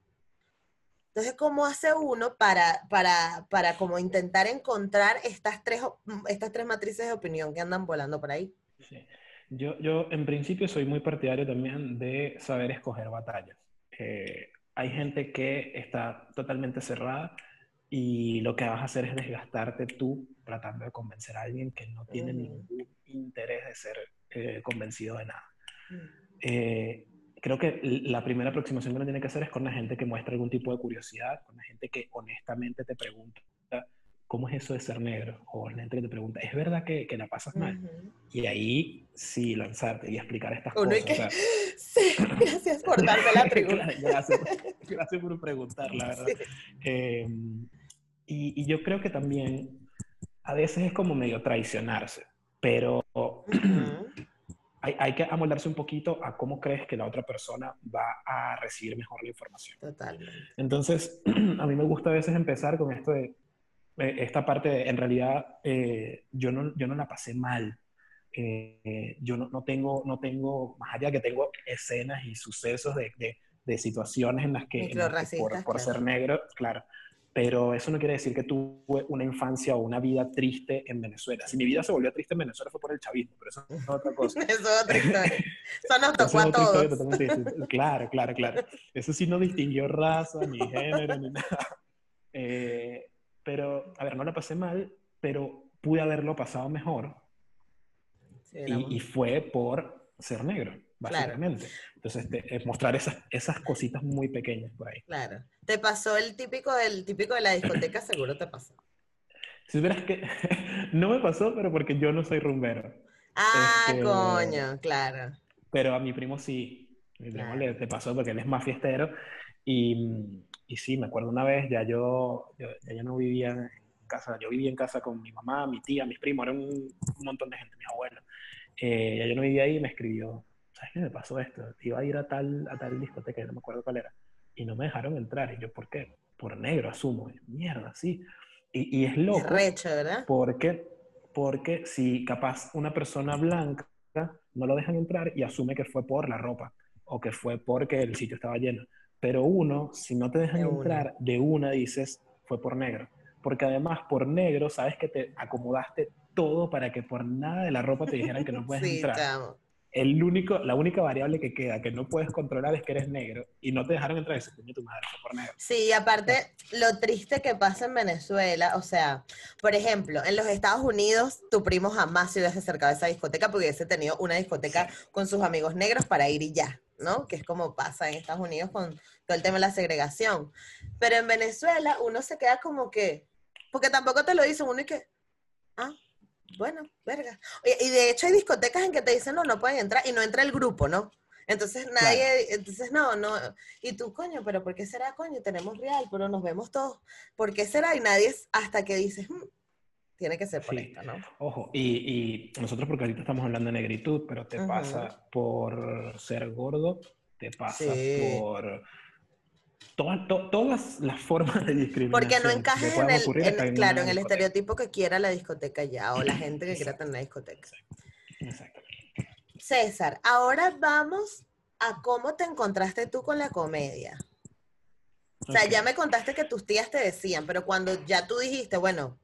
Entonces, ¿cómo hace uno para, para, para como intentar encontrar estas tres, estas tres matrices de opinión que andan volando por ahí? Yo, yo, en principio, soy muy partidario también de saber escoger batallas. Eh, hay gente que está totalmente cerrada y lo que vas a hacer es desgastarte tú tratando de convencer a alguien que no tiene ningún interés de ser eh, convencido de nada. Mm. Eh, creo que la primera aproximación que uno tiene que hacer es con la gente que muestra algún tipo de curiosidad, con la gente que honestamente te pregunta, ¿cómo es eso de ser negro? O la gente que te pregunta, ¿es verdad que, que la pasas mal? Y ahí sí lanzarte y explicar estas cosas. [LAUGHS] sí, gracias por darme la [LAUGHS] pregunta. gracias, gracias, por preguntar, la verdad. Em, y, y, yo creo que también a veces es como medio traicionarse, pero hay, que amoldarse un poquito a cómo crees que la otra persona va a recibir mejor la información. Totalmente. Entonces, [CLEARS THROAT] a mí me gusta a veces empezar con esto de, eh, esta parte de, en realidad, eh, yo, no, yo no la pasé mal. Eh, yo no, no, tengo, no tengo, más allá que tengo escenas y sucesos de, de, situaciones en las que, por, por ser negro, claro, pero eso no quiere decir que tuve una infancia o una vida triste en Venezuela. Si mi vida se volvió triste en Venezuela fue por el chavismo, pero eso es otra [LAUGHS] cosa. eso es otra historia. [LAUGHS] Eso nos tocó a todos. claro, claro, claro. Eso sí no distinguió raza, ni género, ni nada. Eh, pero, a ver, no la pasé mal, pero pude haberlo pasado mejor. y, y, fue por ser negro básicamente. Entonces, es mostrar esas, esas cositas muy pequeñas por ahí. Claro. ¿Te pasó el típico, el típico de la discoteca? Seguro te pasó. [LAUGHS] Si verás que [LAUGHS] no me pasó, pero porque yo no soy rumbero. Ah, este, coño, claro. Pero a mi primo sí. Mi primo le, pasó porque él es más fiestero. Y, y, sí, me acuerdo una vez, ya yo, ya yo no vivía en casa, yo vivía en casa con mi mamá, mi tía, mis primos, era un, un montón de gente, mis abuelos. Eh, ya yo no vivía ahí y me escribió, ¿sabes qué me pasó esto? Iba a ir a tal, a tal discoteca, no me acuerdo cuál era, y no me dejaron entrar. Y yo, ¿por qué? Por negro, asumo. mierda, sí. Y, y es loco. recho, ¿verdad? Porque, porque si capaz una persona blanca no lo dejan entrar y asume que fue por la ropa o que fue porque el sitio estaba lleno. Pero uno, si no te dejan entrar, de una dices, fue por negro. Porque además, por negro, sabes que te acomodaste todo para que por nada de la ropa te dijeran que no [LAUGHS] puedes sí, entrar el único, la única variable que queda que no puedes controlar es que eres negro y no te dejaron entrar ese coño tu madre por negro. Sí, aparte lo triste que pasa en Venezuela, o sea, por ejemplo, en los Estados Unidos tu primo jamás se hubiese acercado a esa discoteca porque hubiese tenido una discoteca con sus amigos negros para ir y ya, ¿no? Que es como pasa en Estados Unidos con todo el tema de la segregación. Pero en Venezuela uno se queda como que, porque tampoco te lo dicen uno y que, ah, bueno, verga. y de hecho hay discotecas en que te dicen, no, no pueden entrar y no entra el grupo, ¿no? Entonces nadie, entonces no, no, y tú, coño, pero ¿por qué será, coño? Tenemos real, pero nos vemos todos. ¿Por qué será? Y nadie es hasta que dices, hmm, tiene que ser por esto, ¿no? Ojo, y, y, nosotros porque ahorita estamos hablando de negritud, pero te pasa por ser gordo, te pasa por todas las formas de discriminación. Porque no encajes en el, claro, en el estereotipo que quiera la discoteca ya, o la gente que quiera tener la discoteca. Exacto. César, ahora vamos a cómo te encontraste tú con la comedia. O sea, ya me contaste que tus tías te decían, pero cuando ya tú dijiste, bueno,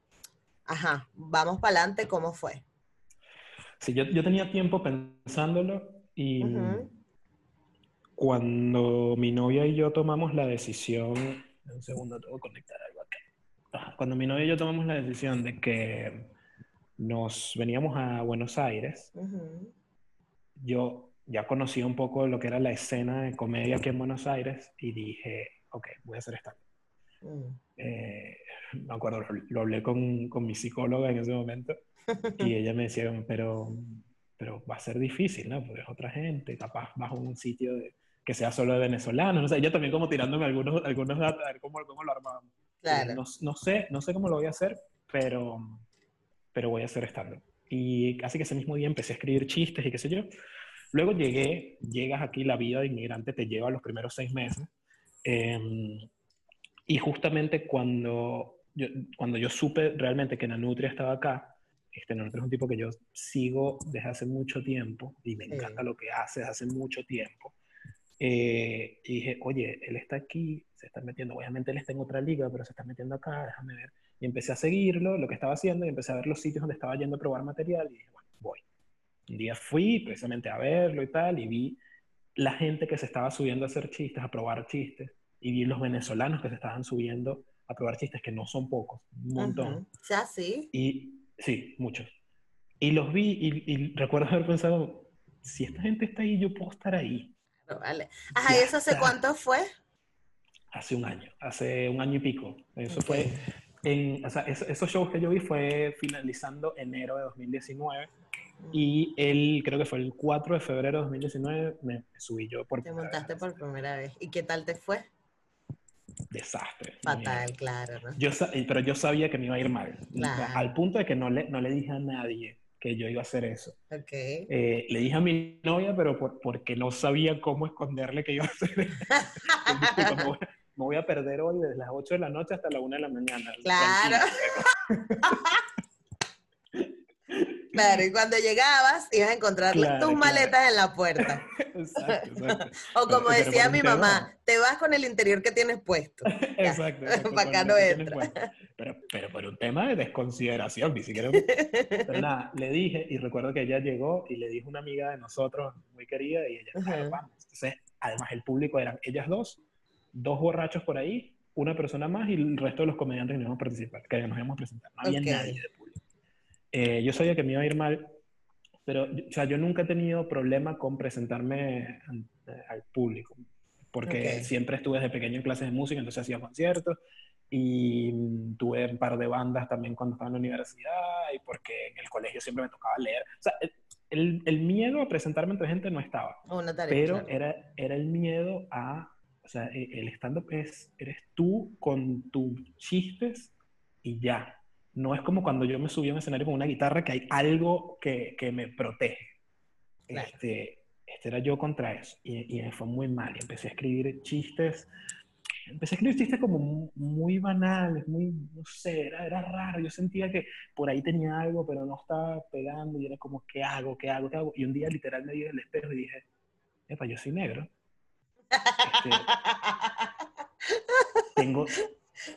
ajá, vamos para adelante, ¿cómo fue? Sí, yo, yo, tenía tiempo pensándolo y, cuando mi novia y yo tomamos la decisión, un segundo, tengo que conectar algo aquí. Cuando mi novia y yo tomamos la decisión de que nos veníamos a Buenos Aires, yo ya conocía un poco lo que era la escena de comedia aquí en Buenos Aires y dije, ok, voy a hacer esta. Mm. Eh, me acuerdo, lo, hablé con, con, mi psicóloga en ese momento y [LAUGHS] ella me decía, pero, pero va a ser difícil, ¿no? Porque es otra gente, capaz vas a un sitio de, que sea solo de venezolanos, no sé, yo también como tirándome algunos, algunos datos, a ver cómo, cómo lo armamos. Claro. No, no, sé, no sé cómo lo voy a hacer, pero, pero voy a hacer estando. Y casi que ese mismo día empecé a escribir chistes y qué sé yo. Luego llegué, llegas aquí, la vida de inmigrante te lleva los primeros seis meses. Em, y justamente cuando yo, cuando yo supe realmente que Nanutria estaba acá, este Nanutria es un tipo que yo sigo desde hace mucho tiempo y me encanta lo que hace desde hace mucho tiempo. Eh, y dije, oye, él está aquí, se está metiendo, obviamente él está en otra liga, pero se está metiendo acá, déjame ver. Y empecé a seguirlo, lo que estaba haciendo, y empecé a ver los sitios donde estaba yendo a probar material, y dije, bueno, voy. Un día fui precisamente a verlo y tal, y vi la gente que se estaba subiendo a hacer chistes, a probar chistes, y vi los venezolanos que se estaban subiendo a probar chistes, que no son pocos, un montón. Ya sí. Y sí, muchos. Y los vi y, y recuerdo haber pensado, si esta gente está ahí, yo puedo estar ahí. Vale. Ajá, ¿y eso hace cuánto fue? Hace un año, hace un año y pico. Eso fue, en, o sea, esos shows que yo vi fue finalizando enero de 2019 y el, creo que fue el 4 de febrero de 2019 me subí yo por Te montaste por primera vez. ¿Y qué tal te fue? Desastre. Fatal, claro. ¿no? Yo, pero yo sabía que me iba a ir mal. Al punto de que no le, no le dije a nadie que yo iba a hacer eso. Okay. Eh, le dije a mi novia, pero porque no sabía cómo esconderle que [LAUGHS] iba a hacer eso. me, voy, a perder hoy desde las 8 de la noche hasta la 1 de la mañana. Claro. [LAUGHS] Claro, y cuando llegabas ibas a encontrar tus maletas en la puerta. [LAUGHS] exacto, exacto. O como decía mi mamá, te vas con el interior que tienes puesto. [LAUGHS] exacto. [LAUGHS] Para acá no entra. Pero, pero por un tema de desconsideración, ni siquiera. Pero nada, le dije, y recuerdo que ella llegó y le dijo una amiga de nosotros, muy querida, y ella, uh vamos. Entonces, además, el público eran ellas dos, dos borrachos por ahí, una persona más y el resto de los comediantes que nos íbamos a participar, que nos íbamos a presentar. No había nadie de público. Eh, yo sabía que me iba a ir mal, pero o sea, yo nunca he tenido problema con presentarme al público, porque siempre estuve desde pequeño en clases de música, entonces hacía conciertos y mm, tuve un par de bandas también cuando estaba en la universidad y porque en el colegio siempre me tocaba leer. O sea, el, el miedo a presentarme entre gente no estaba, pero era, era el miedo a, o sea, e, el stand-up es, eres tú con tus chistes y ya no es como cuando yo me subí a un escenario con una guitarra que hay algo que, que me protege. Este, este era yo contra eso y, y, me fue muy mal. Empecé a escribir chistes, empecé a escribir chistes como muy banales, muy, no sé, era, era, raro. Yo sentía que por ahí tenía algo, pero no estaba pegando y era como, ¿qué hago? ¿Qué hago? ¿Qué hago? Y un día literal me di el espejo y dije, epa, yo soy negro. [LAUGHS] Este, tengo,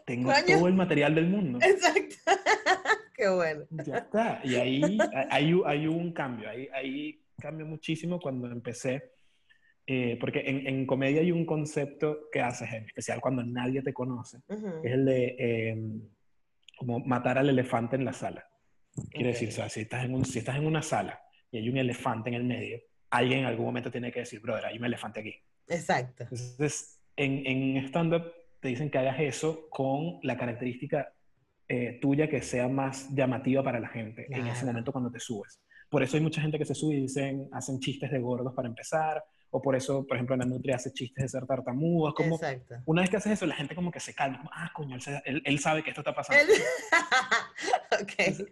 tengo todo el material del mundo. Exacto. [LAUGHS] Qué bueno. Ya está. Y ahí hay, hay un cambio. Ahí, ahí cambió muchísimo cuando empecé. Eh, porque en, en, comedia hay un concepto que haces, en especial cuando nadie te conoce, es el de em, como matar al elefante en la sala. Quiere decir, o sea, si estás, en un, si estás en una sala y hay un elefante en el medio, alguien en algún momento tiene que decir, brother, hay un elefante aquí. Exacto. Entonces, en, en stand-up te dicen que hagas eso con la característica eh, tuya que sea más llamativa para la gente en ese momento cuando te subes. Por eso hay mucha gente que se sube y dicen, hacen chistes de gordos para empezar, o por eso, por ejemplo, la Nutria hace chistes de ser tartamudo. como, Exacto. una vez que haces eso, la gente como que se calma, como, ah, coño, él, sabe que esto está pasando. [LAUGHS] ok.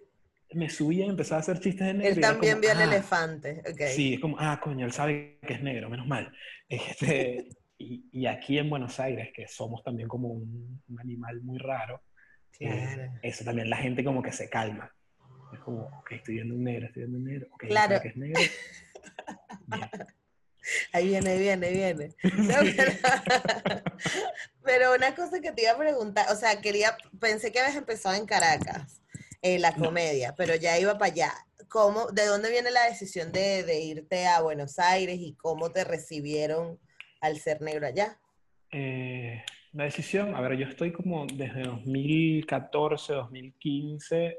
me subí y empecé a hacer chistes de negro. Él también vio el ah". elefante. Okay. Sí, es como, ah, coño, él sabe que es negro, menos mal. [LAUGHS] Este, y, aquí en Buenos Aires, que somos también como un, animal muy raro, eh, eso también la gente como que se calma. Es como, ok, estoy viendo un negro, estoy viendo un negro, ok, claro. que es negro. [LAUGHS] Ahí viene, viene, viene. [LAUGHS] [LAUGHS] pero, una cosa que te iba a preguntar, o sea, quería, pensé que habías empezado en Caracas, en la comedia, pero ya iba para allá. ¿Cómo, ¿De dónde viene la decisión de, de irte a Buenos Aires y cómo te recibieron al ser negro allá? Eh, la decisión, a ver, yo estoy como desde 2014, 2015,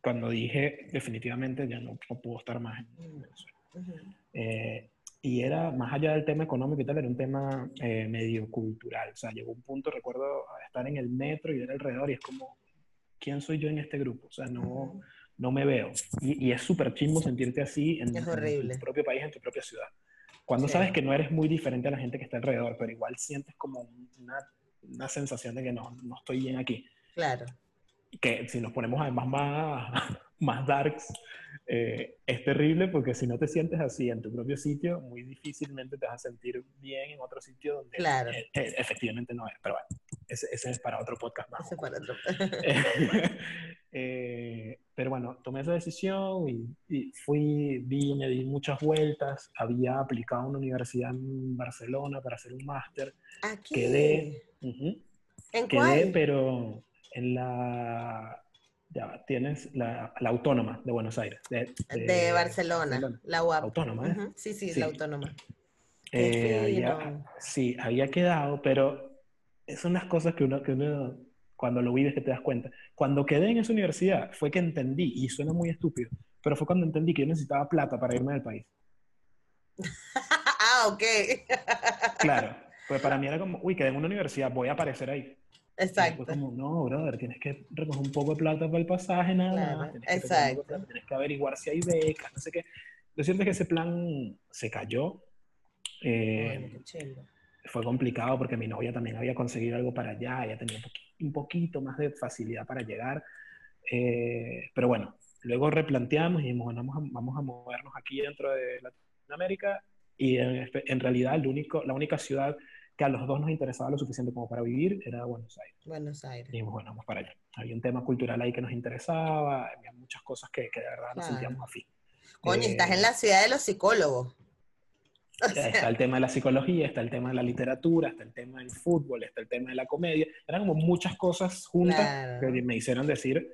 cuando dije definitivamente ya no, puedo estar más en Venezuela. Eh, y era, más allá del tema económico y tal, era un tema eh, medio cultural. O sea, llegó un punto, recuerdo, estar en el metro y ver alrededor y es como, ¿quién soy yo en este grupo? O sea, no, no me veo. Y, es súper chismo sentirte así en, en, tu propio país, en tu propia ciudad. Cuando sabes que no eres muy diferente a la gente que está alrededor, pero igual sientes como una, una sensación de que no, no estoy bien aquí. Claro. Que si nos ponemos además más, más darks, eh, es terrible porque si no te sientes así en tu propio sitio, muy difícilmente te vas a sentir bien en otro sitio donde claro. Eh, eh, efectivamente no es. Pero bueno, ese, ese, es para otro podcast más. Ese para otro. [LAUGHS] pero bueno, tomé esa decisión y, y, fui, vine, di muchas vueltas. Había aplicado a una universidad en Barcelona para hacer un máster. Aquí. Quedé. ¿En quedé, pero en la ya tienes la, la, Autónoma de Buenos Aires. De, Barcelona, la UAP. Autónoma, ¿eh? sí, sí, la Autónoma. Eh, sí, había quedado, pero son las cosas que uno, que uno, cuando lo vives, que te das cuenta. Cuando quedé en esa universidad, fue que entendí, y suena muy estúpido, pero fue cuando entendí que yo necesitaba plata para irme del país. [LAUGHS] ah, ok. claro, pues para mí era como, uy, quedé en una universidad, voy a aparecer ahí. Exacto. como, no, brother, tienes que recoger un poco de plata para el pasaje, nada más. Tienes Exacto. Que tienes que averiguar si hay becas, no sé qué. Lo cierto es que ese plan se cayó. Eh, fue complicado porque mi novia también había conseguido algo para allá, ella tenía un, poquito más de facilidad para llegar. Eh, pero bueno, luego replanteamos y dijimos, bueno, vamos a, vamos a movernos aquí dentro de Latinoamérica y en, en realidad el único, la única ciudad que a los dos nos interesaba lo suficiente como para vivir, era Buenos Aires. Buenos Aires. Y dijimos, bueno, vamos para allá. Había un tema cultural ahí que nos interesaba, había muchas cosas que, que de verdad nos sentíamos afín. Coño, estás en la eh, ciudad de los psicólogos. Está el tema de la psicología, está el tema de la literatura, está el tema del fútbol, está el tema de la comedia. Eran como muchas cosas juntas que me hicieron decir,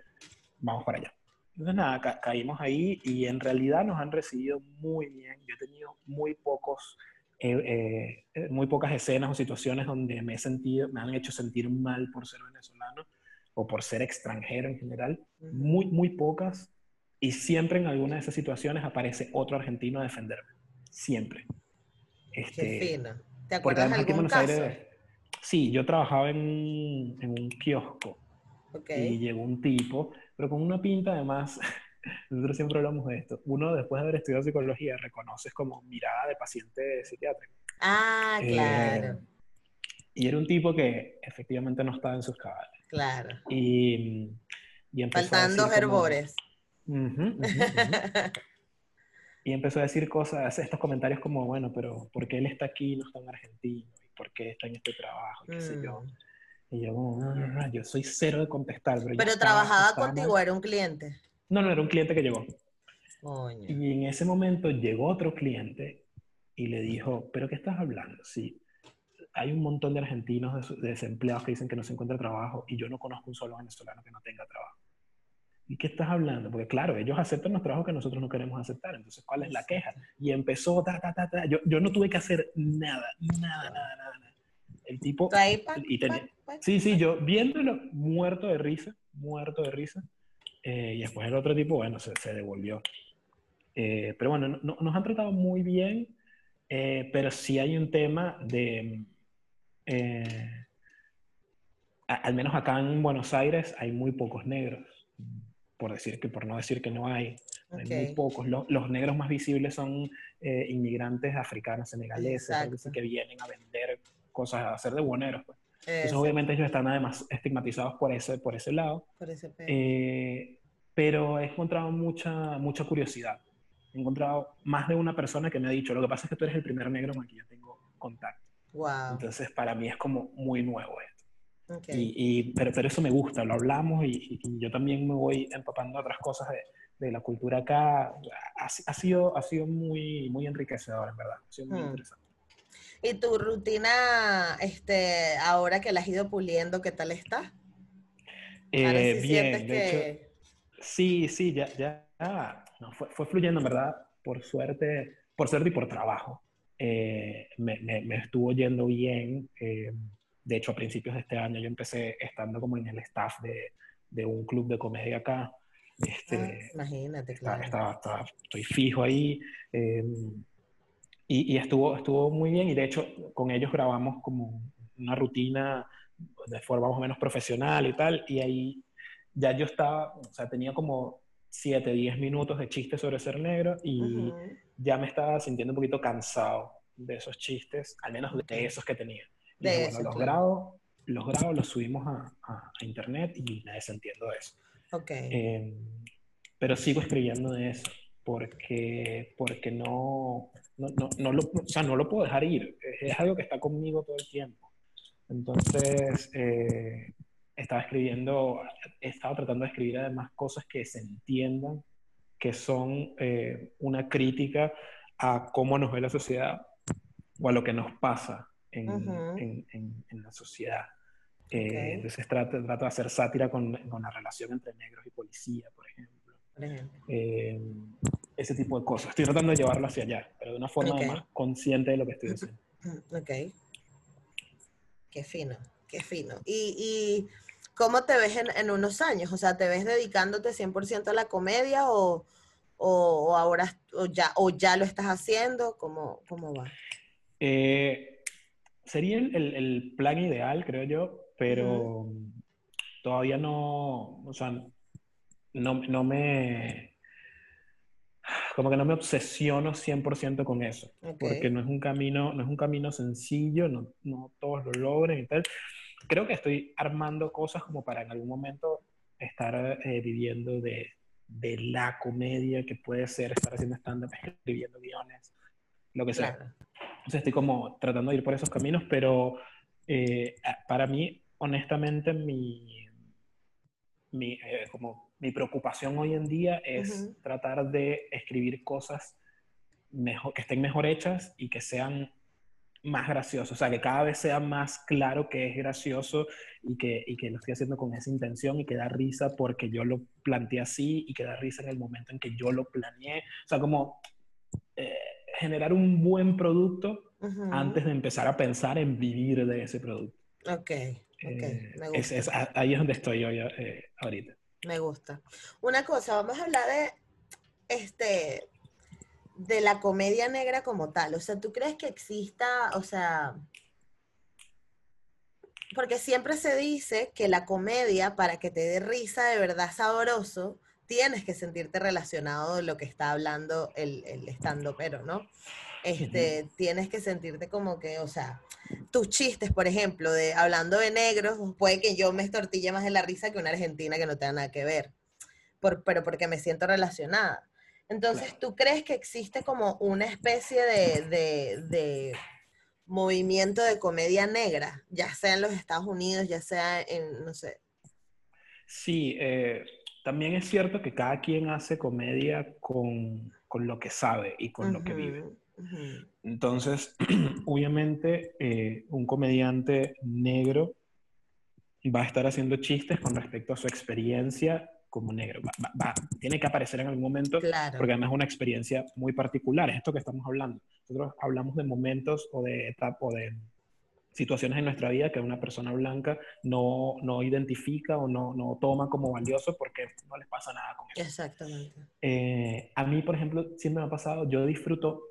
vamos para allá. Entonces, nada, caímos ahí y en realidad nos han recibido muy bien. Yo he tenido muy pocos, eh, eh, muy pocas escenas o situaciones donde me he sentido, me han hecho sentir mal por ser venezolano o por ser extranjero en general. Muy, muy pocas. Y siempre en alguna de esas situaciones aparece otro argentino a defenderme. Siempre. Este, Qué fino. ¿Te acuerdas de algún caso? sí, yo trabajaba en, en un kiosco. Y llegó un tipo, pero con una pinta además, nosotros siempre hablamos de esto, uno después de haber estudiado psicología reconoces como mirada de paciente psiquiátrico. Ah, eh, claro. y era un tipo que efectivamente no estaba en sus cabales. Claro. Y, y Faltando herbores. y empezó a decir cosas, estos comentarios como, bueno, pero ¿por qué él está aquí y no está en Argentina? ¿Y por qué está en este trabajo? ¿Qué sé yo? Mm. Y yo, como, yo soy cero de contestar. Pero, trabajaba contigo, era un cliente. No, no, era un cliente que llegó. Y en ese momento llegó otro cliente y le dijo, ¿pero qué estás hablando? Sí, hay un montón de argentinos desempleados que dicen que no se encuentra trabajo y yo no conozco un solo venezolano que no tenga trabajo. ¿Y qué estás hablando? Porque claro, ellos aceptan los trabajos que nosotros no queremos aceptar. Entonces, ¿cuál es la queja? Y empezó, ta, ta, ta, ta. Yo, yo no tuve que hacer nada, nada, nada, nada el tipo... y sí, sí, yo viéndolo muerto de risa, muerto de risa. Eh, y después el otro tipo, bueno, se, se devolvió. Eh, pero bueno, no, nos han tratado muy bien, eh, pero sí hay un tema de... al menos acá en Buenos Aires hay muy pocos negros, por, decir que, por no decir que no hay. Hay muy pocos. Los, los, negros más visibles son inmigrantes africanos, senegaleses, que vienen a vender cosas, a hacer de buoneros. Pues. Entonces, obviamente ellos están además estigmatizados por ese, por ese lado. Por ese eh, pero he encontrado mucha, mucha curiosidad. He encontrado más de una persona que me ha dicho, lo que pasa es que tú eres el primer negro con que yo tengo contacto. Wow. Entonces, para mí es como muy nuevo esto. Y, y, pero, pero eso me gusta, lo hablamos y, yo también me voy empapando otras cosas de, de la cultura acá. Ha, ha, sido, ha sido muy, muy enriquecedor, en verdad. Ha sido muy hmm. interesante. ¿Y tu rutina, este, ahora que la has ido puliendo, qué tal está? Eh, bien, que... sí, sí, ya, ya no, fue, fue, fluyendo, en verdad, por suerte, por suerte y por trabajo. Eh, me, me, estuvo yendo bien. Eh, de hecho, a principios de este año yo empecé estando como en el staff de, de un club de comedia acá. Este, ah, imagínate, claro. estoy fijo ahí. Eh, y, estuvo, estuvo muy bien y de hecho con ellos grabamos como una rutina de forma más o menos profesional y tal. Y ahí ya yo estaba, o sea, tenía como 7, 10 minutos de chistes sobre ser negro y ya me estaba sintiendo un poquito cansado de esos chistes, al menos de esos que tenía. Y bueno, los grabo, los grabo, los subimos a, a, internet y nadie se entiende eso. Okay. Eh, pero sigo escribiendo de eso porque, porque no, no, no, no, lo, o sea, no lo puedo dejar ir. Es algo que está conmigo todo el tiempo. Entonces, eh, estaba escribiendo, he estado tratando de escribir además cosas que se entiendan, que son eh, una crítica a cómo nos ve la sociedad o a lo que nos pasa en, en, en, la sociedad. Eh, entonces trato, trato, de hacer sátira con, con, la relación entre negros y policía. Eh, ese tipo de cosas. Estoy tratando de llevarlo hacia allá, pero de una forma más consciente de lo que estoy haciendo. Ok. Qué fino, qué fino. ¿Y, y cómo te ves en, en, unos años? O sea, ¿te ves dedicándote 100% a la comedia o, o, ahora o ya, o ya lo estás haciendo? ¿Cómo, cómo va? Eh, sería el, el, plan ideal, creo yo, pero todavía no, o sea, no, no me como que no me obsesiono 100% con eso, porque no es un camino, no es un camino sencillo, no, no, todos lo logren y tal. Creo que estoy armando cosas como para en algún momento estar eh, viviendo de, de, la comedia que puede ser estar haciendo stand-up, escribiendo guiones, lo que sea. estoy como tratando de ir por esos caminos, pero eh, para mí, honestamente, mi, mi, eh, como mi preocupación hoy en día es tratar de escribir cosas mejor, que estén mejor hechas y que sean más graciosos, o sea, que cada vez sea más claro que es gracioso y que, y que lo estoy haciendo con esa intención y que da risa porque yo lo planteé así y que da risa en el momento en que yo lo planeé. O sea, como eh, generar un buen producto antes de empezar a pensar en vivir de ese producto. Ok, ok, eh, me gusta. ahí es donde estoy hoy eh, ahorita. Me gusta. Una cosa, vamos a hablar de, este, de la comedia negra como tal. O sea, ¿tú crees que exista, o sea, porque siempre se dice que la comedia, para que te dé risa de verdad sabroso, tienes que sentirte relacionado de lo que está hablando el, el estando pero, ¿no? Este, tienes que sentirte como que, o sea, tus chistes, por ejemplo, de hablando de negros, puede que yo me estortille más de la risa que una argentina que no tenga nada que ver, por, pero porque me siento relacionada. Entonces, ¿tú crees que existe como una especie de, de, de, movimiento de comedia negra, ya sea en los Estados Unidos, ya sea en, no sé? Sí, eh, también es cierto que cada quien hace comedia con, con lo que sabe y con lo que vive. Entonces, [CLEARS THROAT] obviamente, eh, un comediante negro va a estar haciendo chistes con respecto a su experiencia como negro. tiene que aparecer en algún momento porque además es una experiencia muy particular. Es esto que estamos hablando. Nosotros hablamos de momentos o de etapas o de situaciones en nuestra vida que una persona blanca no, no identifica o no, no, toma como valioso porque no les pasa nada con eso. Exactamente. Eh, a mí, por ejemplo, siempre me ha pasado, yo disfruto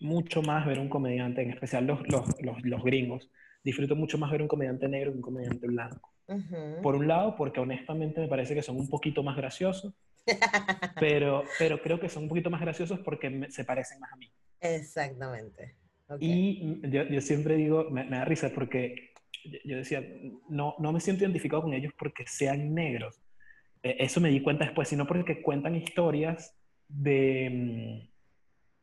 mucho más ver un comediante, en especial los, los, los, gringos, disfruto mucho más ver un comediante negro que un comediante blanco. Por un lado, porque honestamente me parece que son un poquito más graciosos, [LAUGHS] pero, pero creo que son un poquito más graciosos porque se parecen más a mí. Exactamente. Y yo, yo, siempre digo, me, da risa porque yo decía, no, no me siento identificado con ellos porque sean negros. E, eso me di cuenta después, sino porque cuentan historias de,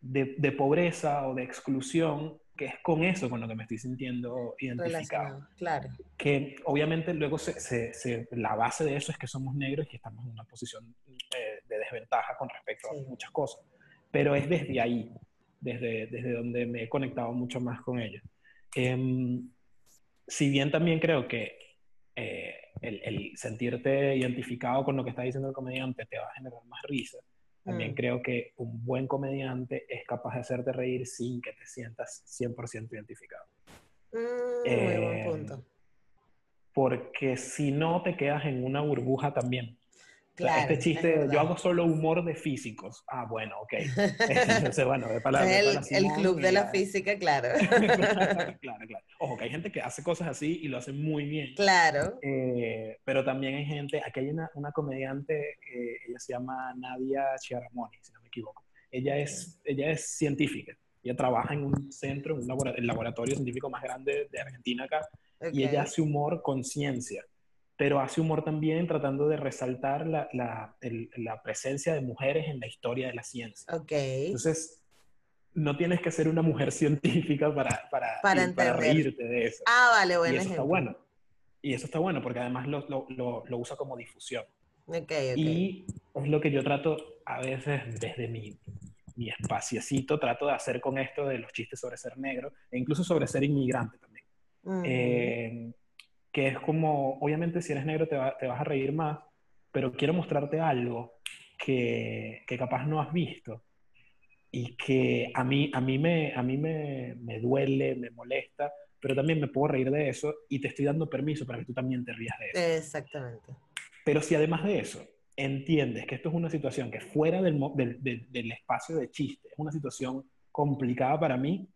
de, pobreza o de exclusión, que es con eso con lo que me estoy sintiendo identificado. Claro. Que obviamente luego se, la base de eso es que somos negros y estamos en una posición eh, de desventaja con respecto a muchas cosas. Pero es desde ahí, desde, desde donde me he conectado mucho más con ellos. Em, si bien también creo que eh, el, el, sentirte identificado con lo que está diciendo el comediante te va a generar más risa, también mm. creo que un buen comediante es capaz de hacerte reír sin que te sientas 100% identificado. Mm, muy buen eh, punto. Porque si no, te quedas en una burbuja también este chiste, yo hago solo humor de físicos. Ah, bueno, ok. Entonces, [LAUGHS] [LAUGHS] bueno, de palabras. el, el, club de la física, claro. [LAUGHS] claro, claro. Ojo, que hay gente que hace cosas así y lo hace muy bien. Claro. Eh, pero también hay gente, aquí hay una, una comediante, eh, ella se llama Nadia Chiaramoni, si no me equivoco. Ella es, ella es científica. Ella trabaja en un centro, en un laboratorio, el laboratorio científico más grande de Argentina acá, y ella hace humor con ciencia pero hace humor también tratando de resaltar la, la, la, presencia de mujeres en la historia de la ciencia. Ok. Entonces, no tienes que ser una mujer [LAUGHS] científica para, para, para, reírte de eso. Ah, vale, bueno. Y eso está bueno. Y eso está bueno porque además lo, lo, lo, usa como difusión. Okay, okay. Y es lo que yo trato a veces desde mi, mi espaciecito, trato de hacer con esto de los chistes sobre ser negro e incluso sobre ser inmigrante también. eh, que es como, obviamente si eres negro te, te, vas a reír más, pero quiero mostrarte algo que, que, capaz no has visto y que a mí, a mí, me, a mí me, me, duele, me molesta, pero también me puedo reír de eso y te estoy dando permiso para que tú también te rías de eso. Exactamente. Pero si además de eso entiendes que esto es una situación que fuera del, del, del espacio de chiste, es una situación complicada para mí,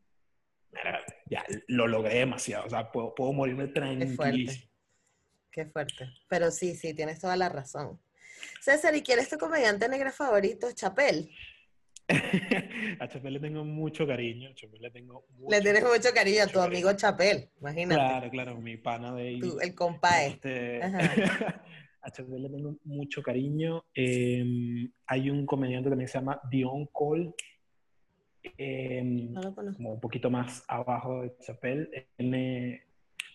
ya lo logré demasiado. O sea, puedo, puedo morirme tranquilísimo. Qué fuerte. Pero sí, sí, tienes toda la razón. César, ¿y quién es tu comediante negro favorito? Chapel. [LAUGHS] a Chapel le tengo mucho cariño. Chapel le tengo Le tienes mucho cariño a tu amigo Chapel, imagínate. Claro, claro, mi pana de ahí. el compa este, [LAUGHS] a Chapel le tengo mucho cariño. Em, hay un comediante también que se llama Dion Cole, em, como un poquito más abajo de Chappelle. de,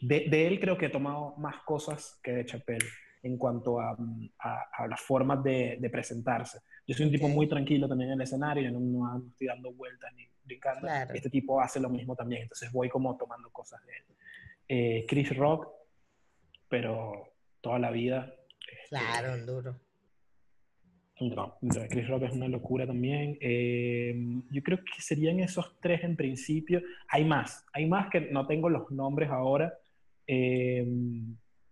de, él creo que he tomado más cosas que de Chappelle en cuanto a, a, las formas de, de, presentarse. Yo soy un tipo muy tranquilo también en el escenario, yo no, no, estoy dando vueltas ni brincando. Este tipo hace lo mismo también, entonces voy como tomando cosas de él. Eh, Chris Rock, pero toda la vida. Este, claro, duro. No, Chris Rock es una locura también. Eh, yo creo que serían esos tres en principio. Hay más, hay más que no tengo los nombres ahora. Eh,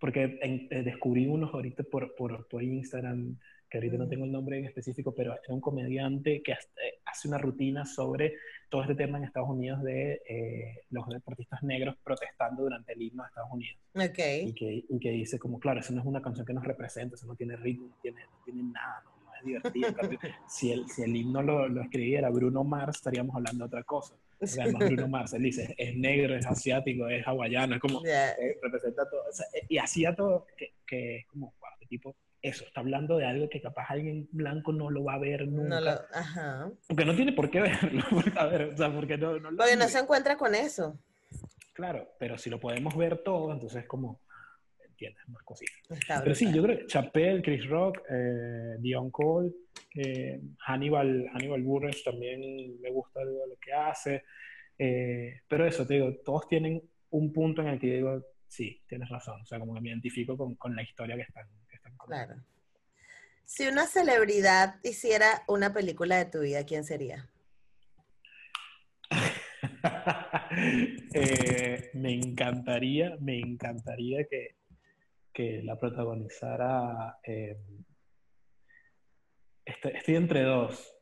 porque eh, descubrí unos ahorita por, por, por, Instagram, que ahorita no tengo el nombre en específico, pero es un comediante que eh, hace una rutina sobre todo este tema en Estados Unidos de eh, los deportistas negros protestando durante el himno de Estados Unidos. Okay. Y, que, y que dice como, claro, eso no es una canción que nos representa, eso no tiene ritmo, no tiene, no tiene nada, no, divertido. si, el, si el himno lo, lo escribiera Bruno Mars, estaríamos hablando de otra cosa. Además, Bruno Mars, él dice, es negro, es asiático, es hawaiano, es como, eh, representa todo. Eh, y hacía todo, que, que es como, wow, este tipo, eso, está hablando de algo que capaz alguien blanco no lo va a ver nunca. No ajá. Porque no tiene por qué verlo. [LAUGHS] a ver, o sea, porque no, no Porque no se encuentra con eso. Claro, pero si lo podemos ver todo, entonces es como, entiendes, más cositas. pero sí, yo creo que Chappelle, Chris Rock, eh, Dion Cole, eh, Hannibal, Hannibal Buress también me gusta algo lo que hace. Eh, pero eso, te digo, todos tienen un punto en el que digo, sí, tienes razón. O sea, como que me identifico con, con la historia que están, que están Claro. Si una celebridad hiciera una película de tu vida, ¿quién sería? [LAUGHS] eh, me encantaría, me encantaría que, que la protagonizara eh, estoy, entre dos.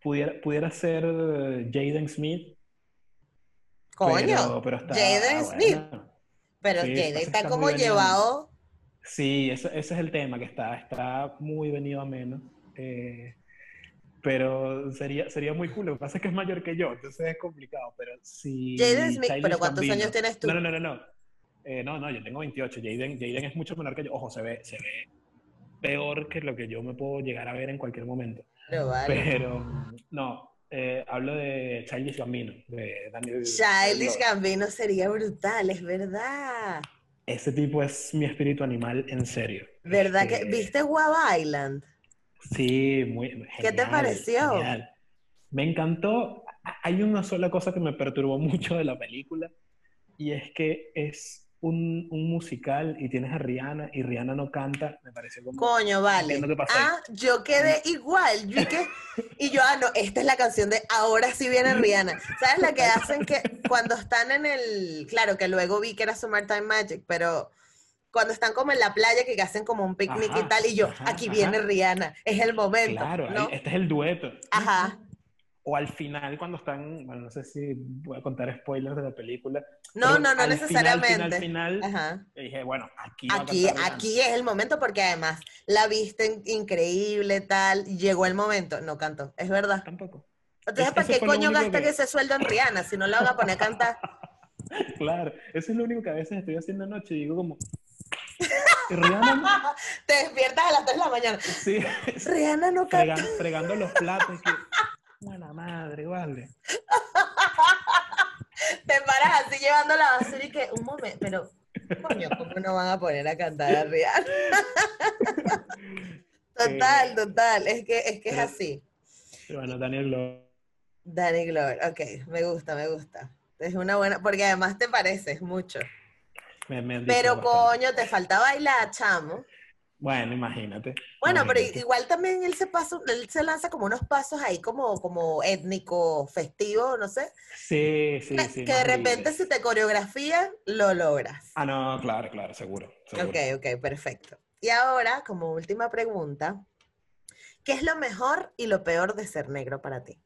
Pudiera, pudiera ser Jaden Smith. Coño, pero, Jaden Smith. Pero Jaden está, como llevado. Sí, ese, ese, es el tema, que está, está muy venido a menos. Eh, pero sería, sería muy cool. Lo que pasa es que es mayor que yo, entonces es complicado. Pero si. Jaden Smith, ¿pero cuántos años tienes tú? No, no, no, no. Eh, no, no, yo tengo 28. Jaden, Jaden es mucho menor que yo. Ojo, se ve, se ve peor que lo que yo me puedo llegar a ver en cualquier momento. Pero, no, eh, hablo de Childish Gambino, de Daniel. Childish Gambino sería brutal, es verdad. Ese tipo es mi espíritu animal en serio. ¿Verdad que este, viste Guava Island? Sí, muy genial, ¿Qué te pareció? Me encantó. Hay una sola cosa que me perturbó [LAUGHS] mucho de la película y es que es un, un, musical y tienes a Rihanna y Rihanna no canta, me parece como... Coño, vale. Ah, yo quedé igual. Yo y yo, ah, no, esta es la canción de Ahora sí viene Rihanna. ¿Sabes la que hacen que cuando están en el... Claro, que luego vi que era Summertime Magic, pero cuando están como en la playa que hacen como un picnic y tal, y yo, aquí viene Rihanna, es el momento. Claro, este es el dueto. Ajá o al final cuando están, bueno, no sé si voy a contar spoilers de la película. No, no, no necesariamente. Al final, final dije, bueno, aquí aquí, aquí es el momento porque además la viste increíble, tal, llegó el momento, no canto, es verdad. Tampoco. Entonces, ¿para qué coño gasta que... ese sueldo en Rihanna si no la van a poner a cantar? [LAUGHS] claro, eso es lo único que a veces estoy haciendo anoche y digo como... Rihanna [LAUGHS] Te despiertas a las 3 de la mañana. Sí. Rihanna no canta. Fregando, los platos. Que... Buena madre, vale. [LAUGHS] Te paras así llevando la basura y que, un momento, pero, coño, ¿cómo no van a poner a cantar a Rihanna? [LAUGHS] total, total, es que es, que es así. bueno, Daniel Glover. Daniel Glover, ok, me gusta, me gusta. Es una buena, porque además te pareces mucho. pero coño, te falta bailar, chamo. Bueno, imagínate. Bueno, pero igual también él se pasa, él se lanza como unos pasos ahí como, como étnico, festivo, no sé. Sí, sí, sí. Que de repente si te coreografía, lo logras. Ah, no, claro, claro, seguro, seguro. Ok, ok, perfecto. Y ahora, como última pregunta, ¿qué es lo mejor y lo peor de ser negro para ti?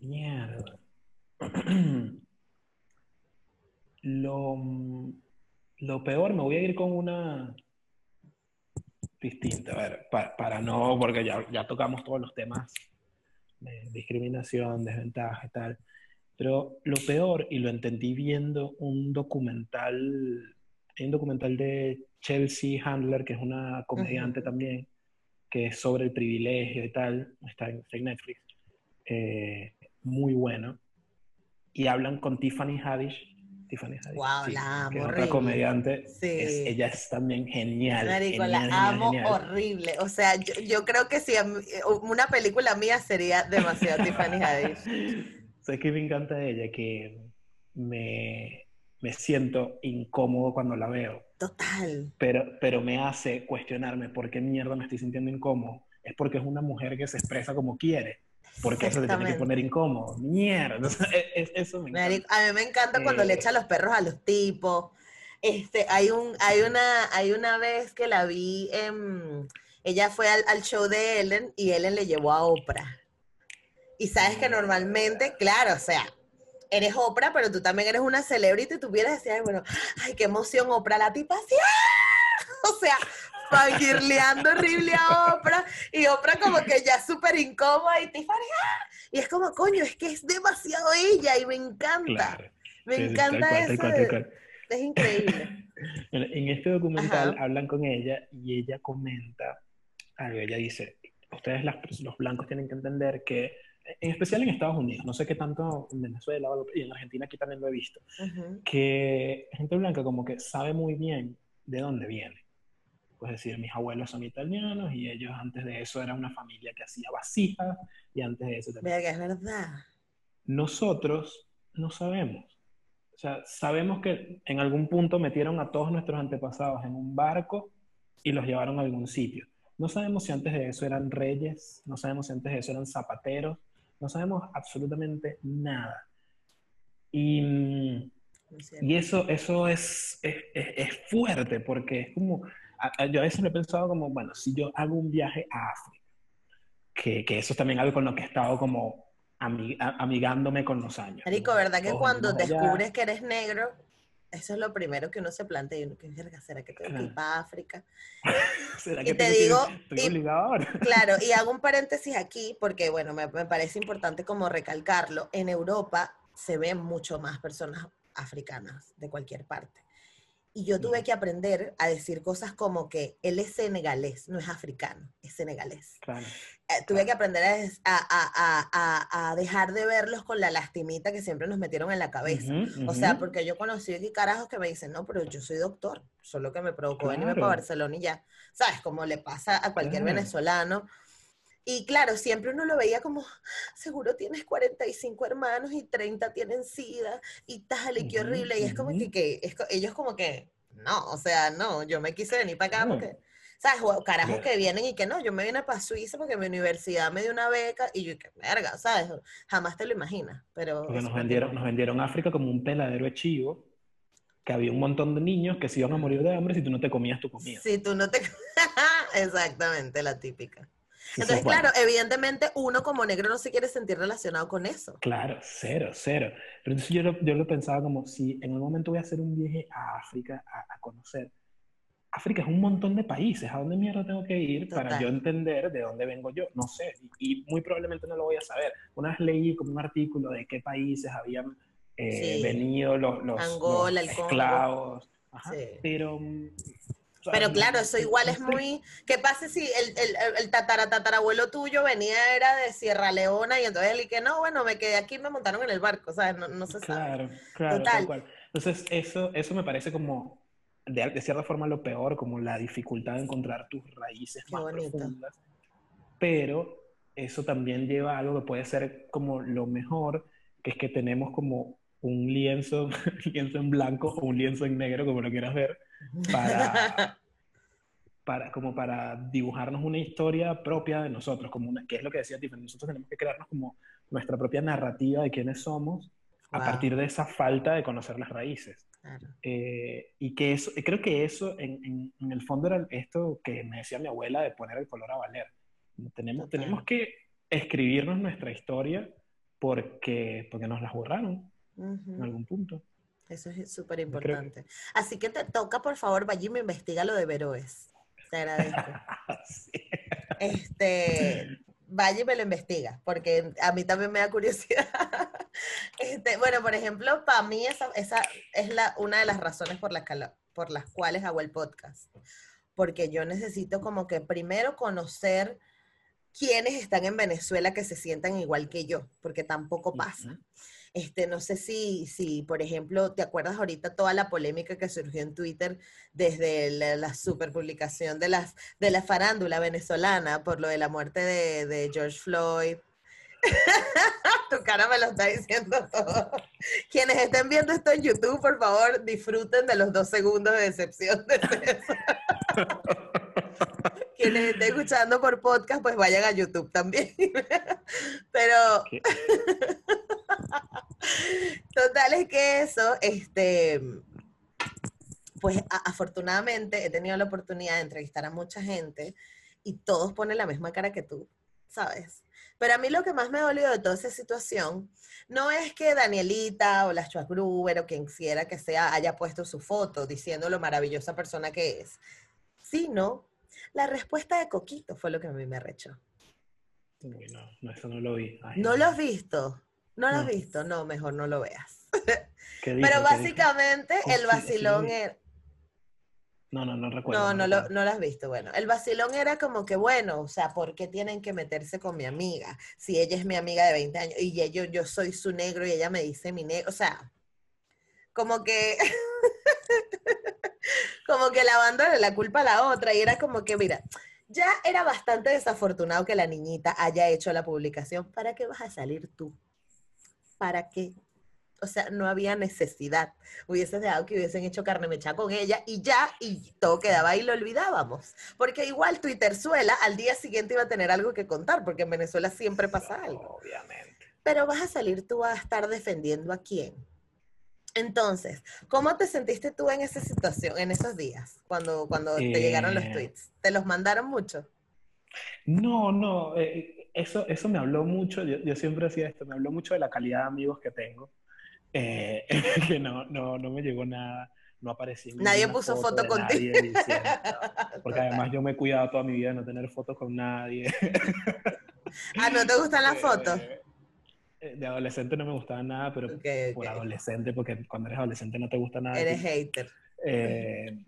Mierda. [CLEARS THROAT] lo lo peor, me voy a ir con una distinta, a ver, para, no, porque ya, ya, tocamos todos los temas de discriminación, desventaja y tal, pero lo peor, y lo entendí viendo un documental, un documental de Chelsea Handler, que es una comediante también, que es sobre el privilegio y tal, está en, Netflix. eh, muy bueno. Y hablan con Tiffany Haddish. Tiffany Haddish. Wow, la amo. Que otra comediante. Sí. Es- ella es también genial. Marico, genial, la genial, amo genial. horrible. O sea, yo, yo creo que si mí- una película mía sería demasiado Tiffany Haddish. [LAUGHS] ¿Sabes qué me encanta de ella? Que me, me siento incómodo cuando la veo, Total. pero, pero me hace cuestionarme por qué mierda me estoy sintiendo incómodo. Es porque es una mujer que se expresa como quiere. Porque eso te tiene que poner incómodo. Mierda. [LAUGHS] Es- es- eso me encanta. A mí me encanta cuando le Eh. echa los perros a los tipos. Este, hay, un, hay, una, hay una vez que la vi, en- ella fue al, al show de Ellen y Ellen le llevó a Oprah. Y sabes que normalmente, claro, o sea, eres Oprah, pero tú también eres una celebrity y tú vienes decir, bueno, ay, qué emoción, Oprah, la tipa así, ¡ah! [LAUGHS] o sea, fangirleando horrible a Oprah, y Oprah como que ya súper incómoda, y Tiffany, ¡ah! y es como, coño, es que es demasiado ella, y me encanta, Claro. me Sí, encanta cual, eso, cual, de- es increíble. [LAUGHS] Bueno, En este documental Ajá. hablan con ella y ella comenta algo. Ella dice, ustedes las- los blancos tienen que entender que, en especial en Estados Unidos, no sé qué tanto en Venezuela y en Argentina aquí también lo he visto, Ujú. que gente blanca como que sabe muy bien de dónde viene. Pues decir, mis abuelos son italianos y ellos antes de eso era una familia que hacía vasijas y antes de eso también. Que es verdad. Nosotros no sabemos. O sea, sabemos que en algún punto metieron a todos nuestros antepasados en un barco y los llevaron a algún sitio. No sabemos si antes de eso eran reyes, no sabemos si antes de eso eran zapateros, no sabemos absolutamente nada. Y, y eso, eso es, es, es- es fuerte porque es como, a- yo a veces me he pensado como, bueno, si yo hago un viaje a África, que, que eso es también algo con lo que he estado como ami- a- amigándome con los años. Marico, ¿verdad que cuando descubres que eres negro, eso es lo primero que uno se plantea y uno, ¿qué verga será que tengo que ir para África? [LAUGHS] ¿Será y que te tengo que digo, Estoy y-. Claro, y [LAUGHS] hago un paréntesis aquí porque, bueno, me, me parece importante como recalcarlo. En Europa se ven mucho más personas africanas de cualquier parte. Y yo tuve que aprender a decir cosas como que él es senegalés, no es africano, es senegalés. Claro. Eh, tuve que aprender a, a- a- a- dejar de verlos con la lastimita que siempre nos metieron en la cabeza. Ujú, O sea, porque yo conocí aquí carajos que me dicen, no, pero yo soy doctor, solo que me provocó venirme para Claro. Barcelona y ya. ¿Sabes? Como le pasa a cualquier Claro. venezolano. Y claro, siempre uno lo veía como, seguro tienes 45 hermanos y 30 tienen sida y tal, y qué horrible. Y es como que, que es ellos como que, no, o sea, no, yo me quise venir para acá porque, ¿sabes? O Carajos que vienen y que no, yo me vine para Suiza porque mi universidad me dio una beca y yo, qué verga, ¿sabes? Jamás te lo imaginas, pero... Porque nos vendieron, nos vendieron África como un peladero de chivo, que había un montón de niños que se iban a morir de hambre si tú no te comías tu comida. Si tú no te... [LAUGHS] Exactamente, la típica. Entonces, claro, evidentemente uno como negro no se quiere sentir relacionado con eso. Claro, cero, cero. Pero entonces yo lo, yo lo pensaba como si en algún momento voy a hacer un viaje a África a, a conocer. África es un montón de países. ¿A dónde mierda tengo que ir para Total. yo entender de dónde vengo yo? No sé. Y, y muy probablemente no lo voy a saber. Una vez leí como un artículo de qué países habían eh, Sí. venido los, los, Angola, los esclavos. Ajá. Sí. Pero. Pero claro, eso igual es muy... ¿Qué pasa si el, el, el tatara, tatarabuelo tuyo venía, era de Sierra Leona y entonces él y que no, bueno, me quedé aquí y me montaron en el barco, ¿sabes? No, no se sabe. Claro, claro, Total. tal cual. Entonces, eso, eso me parece como, de, de cierta forma, lo peor, como la dificultad de encontrar tus raíces Qué más bonito. profundas. Pero eso también lleva a algo que puede ser como lo mejor, que es que tenemos como un lienzo, [LAUGHS] lienzo en blanco o un lienzo en negro, como lo quieras ver, para, [LAUGHS] para, como para dibujarnos una historia propia de nosotros, como una, que es lo que decía Tiffany, nosotros tenemos que crearnos como nuestra propia narrativa de quiénes somos a Wow. partir de esa falta de conocer las raíces. Claro. Eh, y que eso, creo que eso en, en- en el fondo era esto que me decía mi abuela de poner el color a valer. Tenemos, Total. tenemos que escribirnos nuestra historia porque, porque nos la borraron Ujú. en algún punto. Eso es súper importante. Así que te toca, por favor, vaya y me investiga lo de Veroes. Te agradezco. [LAUGHS] Sí. este, vaya y me lo investiga, porque a mí también me da curiosidad. [LAUGHS] Este, bueno, por ejemplo, para mí esa, esa es la, una de las razones por las, que por las cuales hago el podcast, porque yo necesito como que primero conocer quiénes están en Venezuela que se sientan igual que yo, porque tampoco pasa. Este, no sé si, si, por ejemplo, ¿te acuerdas ahorita toda la polémica que surgió en Twitter desde la, la superpublicación de, las, de la farándula venezolana por lo de la muerte de, de George Floyd? [LAUGHS] tu cara me lo está diciendo todo. Quienes estén viendo esto en YouTube, por favor, disfruten de los dos segundos de decepción de [LAUGHS] Quienes estén [LAUGHS] escuchando por podcast, pues vayan a YouTube también. [LAUGHS] Pero [LAUGHS] total es que eso, este, pues afortunadamente he tenido la oportunidad de entrevistar a mucha gente y todos ponen la misma cara que tú, ¿sabes? Pero a mí lo que más me dolió de toda esa situación no es que Danielita o la Gruber o quien quiera que sea haya puesto su foto diciendo lo maravillosa persona que es, sino la respuesta de Coquito fue lo que a mí me arrechó. no, no, eso no lo vi. ¿No lo has visto? ¿No lo has visto? No, mejor no lo veas. [LAUGHS] [LAUGHS] Pero básicamente el vacilón era... No, no, no recuerdo. No, no, Lo, no lo has visto. Bueno, el vacilón era como que, bueno, o sea, ¿por qué tienen que meterse con mi amiga? Si ella es mi amiga de 20 años y yo, yo soy su negro y ella me dice mi negro. O sea, como que, [LAUGHS] como que lavándole la culpa a la otra. Y era como que, mira, ya era bastante desafortunado que la niñita haya hecho la publicación. ¿Para qué vas a salir tú? ¿Para qué? o sea, no había necesidad. Hubiese dejado que hubiesen hecho carne mecha con ella y ya, y todo quedaba ahí, lo olvidábamos. Porque igual Twitter suela, al día siguiente iba a tener algo que contar, porque en Venezuela siempre pasa algo. Obviamente. Pero vas a salir tú a estar defendiendo a quién. Entonces, ¿cómo te sentiste tú en esa situación, en esos días, cuando, cuando te llegaron los eh. tweets? ¿Te los mandaron mucho? No, no, eh, eso, eso me habló mucho, yo, yo, siempre decía esto, me habló mucho de la calidad de amigos que tengo. Eh, [LAUGHS] que no, no, no me llegó nada, no apareció. Nadie puso foto, contigo. [LAUGHS] porque además yo me he cuidado toda mi vida de no tener fotos con nadie. ah, ¿no te gustan las [LAUGHS] fotos? Eh, de adolescente no me gustaba nada, pero por adolescente, porque cuando eres adolescente no te gusta nada. Eres hater. Eh,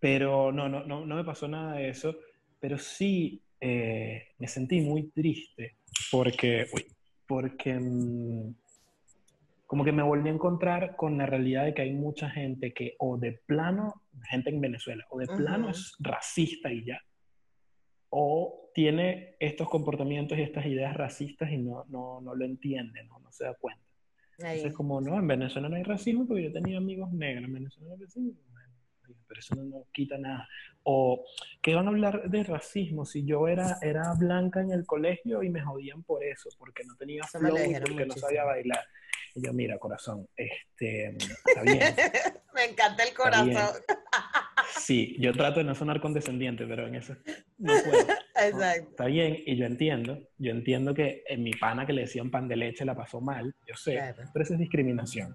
pero no, no, no, no me pasó nada de eso, pero sí me sentí muy triste porque, uy, porque mm, como que me volví a encontrar con la realidad de que hay mucha gente que o de plano, gente en Venezuela, o de plano es racista y ya, o tiene estos comportamientos y estas ideas racistas y no, no, no lo entiende, no, no se da cuenta. Entonces, como no, en Venezuela no hay racismo porque yo tenía amigos negros, en Venezuela no hay racismo, pero eso no nos quita nada. O que van a hablar de racismo si yo era, era blanca en el colegio y me jodían por eso, porque no tenía flow, porque no sabía bailar. Y yo, mira, corazón, este, [LAUGHS] está bien. Me encanta el corazón. Sí, yo trato de no sonar condescendiente, pero en eso no puedo. [LAUGHS] Exacto. Está bien, y yo entiendo, yo entiendo que en mi pana que le decían pan de leche la pasó mal, yo sé, pero eso es discriminación.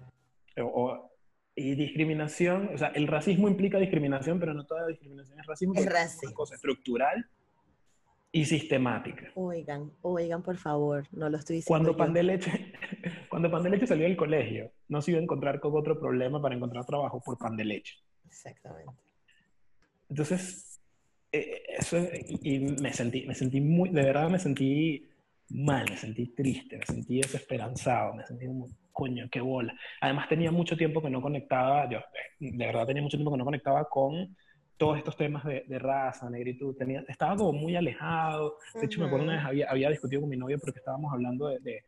y discriminación, o sea, el racismo implica discriminación, pero no toda discriminación es racismo. Es racismo. Es una cosa estructural y sistemática. Oigan, oigan, por favor, no lo estoy diciendo. Cuando Pan de Leche, [LAUGHS] cuando Pan de Leche salió del colegio, no se iba a encontrar con otro problema para encontrar trabajo por Pan de Leche. Exactamente. Entonces, eh, eso, y, me sentí, me sentí muy, de verdad me sentí mal, me sentí triste, me sentí desesperanzado, me sentí como, coño, qué bola. Además tenía mucho tiempo que no conectaba, yo de verdad tenía mucho tiempo que no conectaba con todos estos temas de, raza, negritud, tenía, estaba como muy alejado. De hecho, me acuerdo una vez había, había, discutido con mi novia porque estábamos hablando de, de,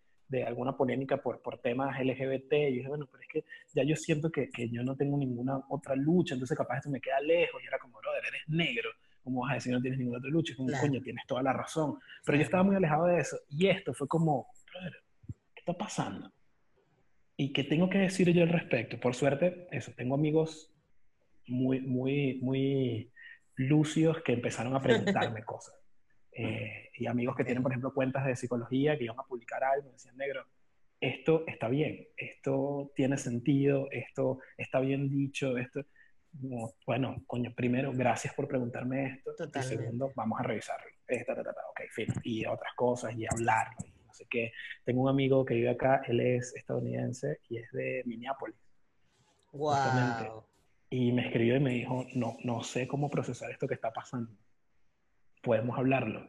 alguna polémica por, por temas LGBT. Y dije, bueno, pero es que ya yo siento que, que, yo no tengo ninguna otra lucha, entonces capaz esto me queda lejos. Y era como, brother, eres negro. ¿Cómo vas a decir no tienes ninguna otra lucha? Como, coño, tienes toda la razón. Pero yo estaba muy alejado de eso. Y esto fue como, brother, ¿qué está pasando? ¿Y qué tengo que decir yo al respecto? Por suerte, eso, tengo amigos muy, muy, muy lucios que empezaron a [LAUGHS] preguntarme cosas. Eh, y amigos que tienen, por ejemplo, cuentas de psicología que iban a publicar algo, decían, negro, esto está bien, esto tiene sentido, esto está bien dicho, esto... bueno, coño, primero, gracias por preguntarme esto. Y segundo, vamos a revisarlo. Esta, ok, fin. Y otras cosas, y hablarlo, y no sé qué. Tengo un amigo que vive acá, él es estadounidense y es de Minneapolis. Wow. Y me escribió y me dijo, no, no sé cómo procesar esto que está pasando. Podemos hablarlo.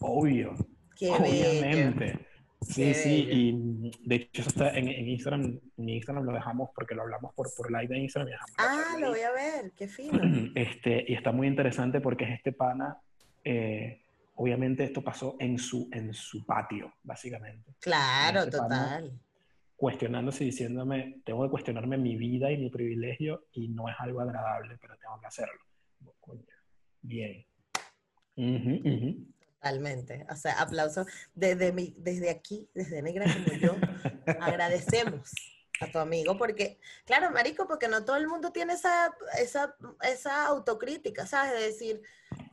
Obvio. obviamente. Sí, sí, y de hecho eso está en, Instagram, en Instagram lo dejamos porque lo hablamos por, por live de Instagram. ah, lo voy a ver, qué fino. [CLEARS THROAT] Este, y está muy interesante porque es este pana, eh, obviamente esto pasó en su, en su patio, básicamente. Claro, este total. Cuestionándose y diciéndome, tengo que cuestionarme mi vida y mi privilegio y no es algo agradable, pero tengo que hacerlo. Bien. Totalmente. O sea, aplauso desde, mi, desde aquí, desde Negra como yo, agradecemos a tu amigo, porque, claro, Marico, porque no todo el mundo tiene esa, esa, esa autocrítica, ¿sabes? De decir,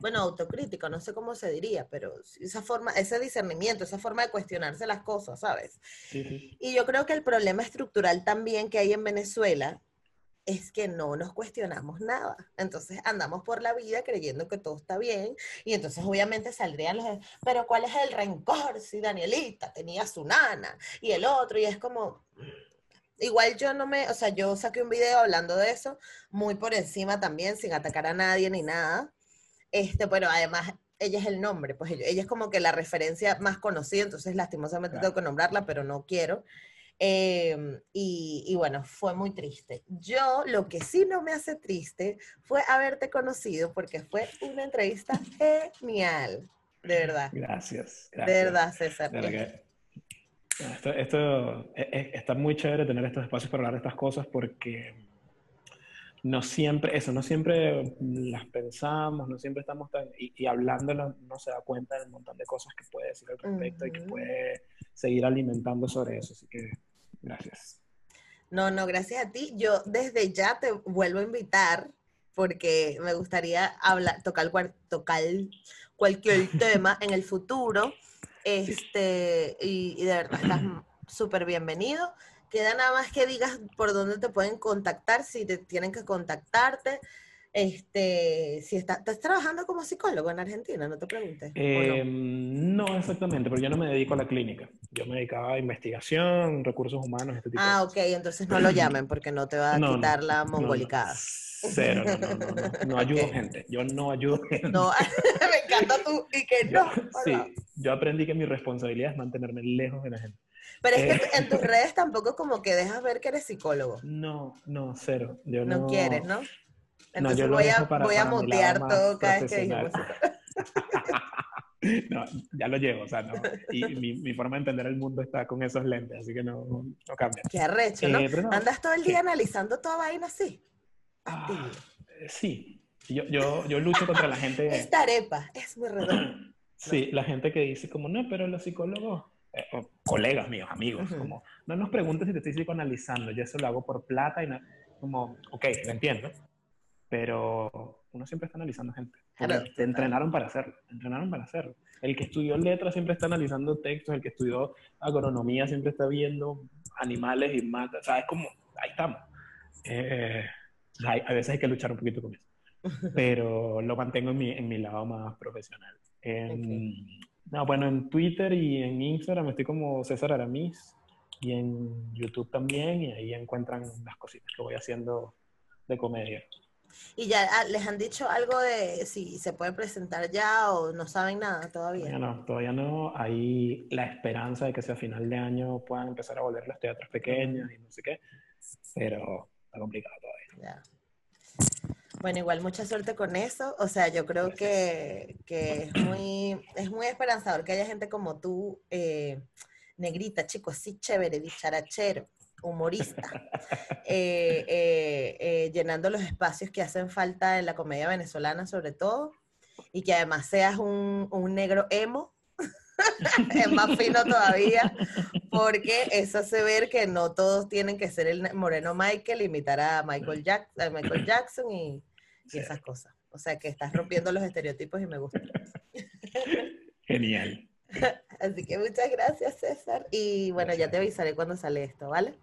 bueno, autocrítica, no sé cómo se diría, pero esa forma, ese discernimiento, esa forma de cuestionarse las cosas, ¿sabes? Y yo creo que el problema estructural también que hay en Venezuela es que no nos cuestionamos nada. Entonces andamos por la vida creyendo que todo está bien y entonces obviamente saldrían los... Pero ¿cuál es el rencor si Danielita tenía su nana y el otro? Y es como... Igual yo no me, o sea, yo saqué un video hablando de eso, muy por encima también, sin atacar a nadie ni nada. Este, pero además ella es el nombre, pues ella, es como que la referencia más conocida, entonces lastimosamente tengo que nombrarla, pero no quiero. Em, y, bueno, fue muy triste. Yo lo que sí no me hace triste fue haberte conocido porque fue una entrevista genial, de verdad. Gracias. gracias. De verdad, César. esto, esto e, e, está muy chévere tener estos espacios para hablar de estas cosas porque no siempre, eso, no siempre las pensamos, no siempre estamos tan, y, y hablándolo no se da cuenta del montón de cosas que puede decir al respecto y que puede seguir alimentando sobre eso. Así que Gracias. No, no, gracias a ti. Yo desde ya te vuelvo a invitar porque me gustaría hablar, tocar, tocar cualquier [LAUGHS] tema en el futuro. Este, y, y de verdad, estás [CLEARS THROAT] súper bienvenido. Queda nada más que digas por dónde te pueden contactar, si te tienen que contactarte. Este, si estás trabajando como psicólogo en Argentina, no te preguntes. Em, no? exactamente, porque yo no me dedico a la clínica. Yo me dedicaba a investigación, recursos humanos, este tipo ah, ok, entonces no lo llamen porque no te va a quitar la mongolicada. Cero, no, no, no, no, ayudo gente. Yo no ayudo [LAUGHS] gente. No, [LAUGHS] me encanta tú y que [LAUGHS] no. sí, yo aprendí que mi responsabilidad es mantenerme lejos de la gente. Pero es que eh, en tus redes tampoco como que dejas ver que eres psicólogo. No, no, cero. Yo no, no quieres, ¿no? Entonces voy, a, voy a mutear todo cada vez que dijimos [LAUGHS] No, ya lo llevo, o sea, no. Y mi, mi, forma de entender el mundo está con esos lentes, así que no, no cambia. Qué arrecho, ¿no? Eh, Andas todo el día analizando toda vaina así. Ah, eh, sí. Yo, yo, yo lucho contra la gente. [LAUGHS] Esta arepa es muy redonda. [CLEARS THROAT] Sí, la gente que dice como, no, pero los psicólogos, eh, colegas míos, amigos, como, no nos preguntes si te estoy psicoanalizando, yo eso lo hago por plata y no, como, ok, lo entiendo, pero uno siempre está analizando gente. te entrenaron para hacerlo, entrenaron para hacerlo. El que estudió letras siempre está analizando textos, el que estudió agronomía siempre está viendo animales y mata. O sea, es como, ahí estamos. Eh, a veces hay que luchar un poquito con eso. [LAUGHS] Pero lo mantengo en mi, en mi lado más profesional. no, bueno, en Twitter y en Instagram estoy como César Aramis y en YouTube también y ahí encuentran las cositas que voy haciendo de comedia. ¿Y ya ah, les han dicho algo de si se puede presentar ya o no saben nada todavía? Todavía no, todavía no. Hay la esperanza de que sea final de año puedan empezar a volver los teatros pequeños y no sé qué, pero está complicado todavía. Bueno, igual mucha suerte con eso. O sea, yo creo que, que, es, muy, es muy esperanzador que haya gente como tú, eh, negrita, chico, así chévere, dicharachero humorista, eh, eh, eh, llenando los espacios que hacen falta en la comedia venezolana sobre todo, y que además seas un, un negro emo, [LAUGHS] es más fino todavía, porque eso hace ver que no todos tienen que ser el moreno Michael, imitar a Michael, Jack, Michael Jackson y, y esas cosas. O sea que estás rompiendo los estereotipos y me gusta. Genial. [LAUGHS] Así que muchas gracias, César. Y bueno, ya te avisaré cuando sale esto, ¿vale?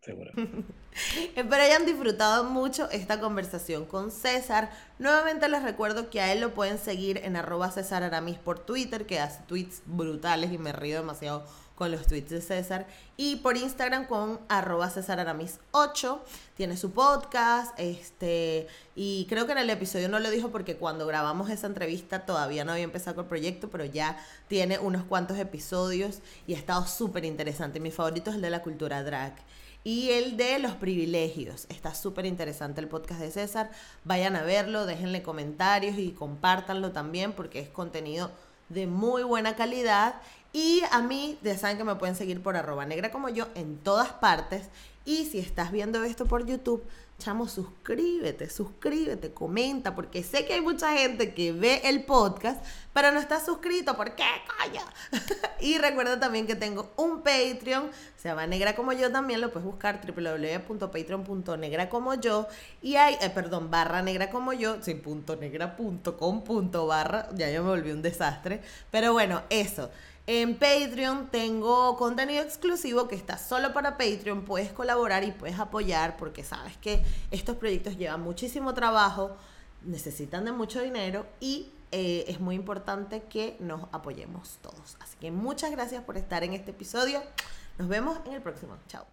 Seguro. [LAUGHS] Espero hayan disfrutado mucho esta conversación con César. Nuevamente les recuerdo que a él lo pueden seguir en arroba César Aramis por Twitter, que hace tweets brutales y me río demasiado con los tweets de César. Y por Instagram con arroba César Aramis 8. Tiene su podcast. Este, y creo que en el episodio no lo dijo porque cuando grabamos esa entrevista todavía no había empezado con el proyecto, pero ya tiene unos cuantos episodios y ha estado súper interesante. Mi favorito es el de la cultura drag y el de los privilegios. Está súper interesante el podcast de César. Vayan a verlo, déjenle comentarios y compártanlo también porque es contenido de muy buena calidad. Y a mí, ya saben que me pueden seguir por arroba negra como yo en todas partes. Y si estás viendo esto por YouTube, chamo, suscríbete, suscríbete, comenta, porque sé que hay mucha gente que ve el podcast, pero no está suscrito. ¿Por qué, coño? [LAUGHS] y recuerda también que tengo un Patreon, se llama Negra como yo también, lo puedes buscar www.patreon.negra como yo y hay, eh, perdón, barra negra como yo, sí, punto negra punto com punto barra, ya yo me volví un desastre, pero bueno, eso. En Patreon tengo contenido exclusivo que está solo para Patreon. Puedes colaborar y puedes apoyar porque sabes que estos proyectos llevan muchísimo trabajo, necesitan de mucho dinero y eh, es muy importante que nos apoyemos todos. Así que muchas gracias por estar en este episodio. Nos vemos en el próximo. Chao.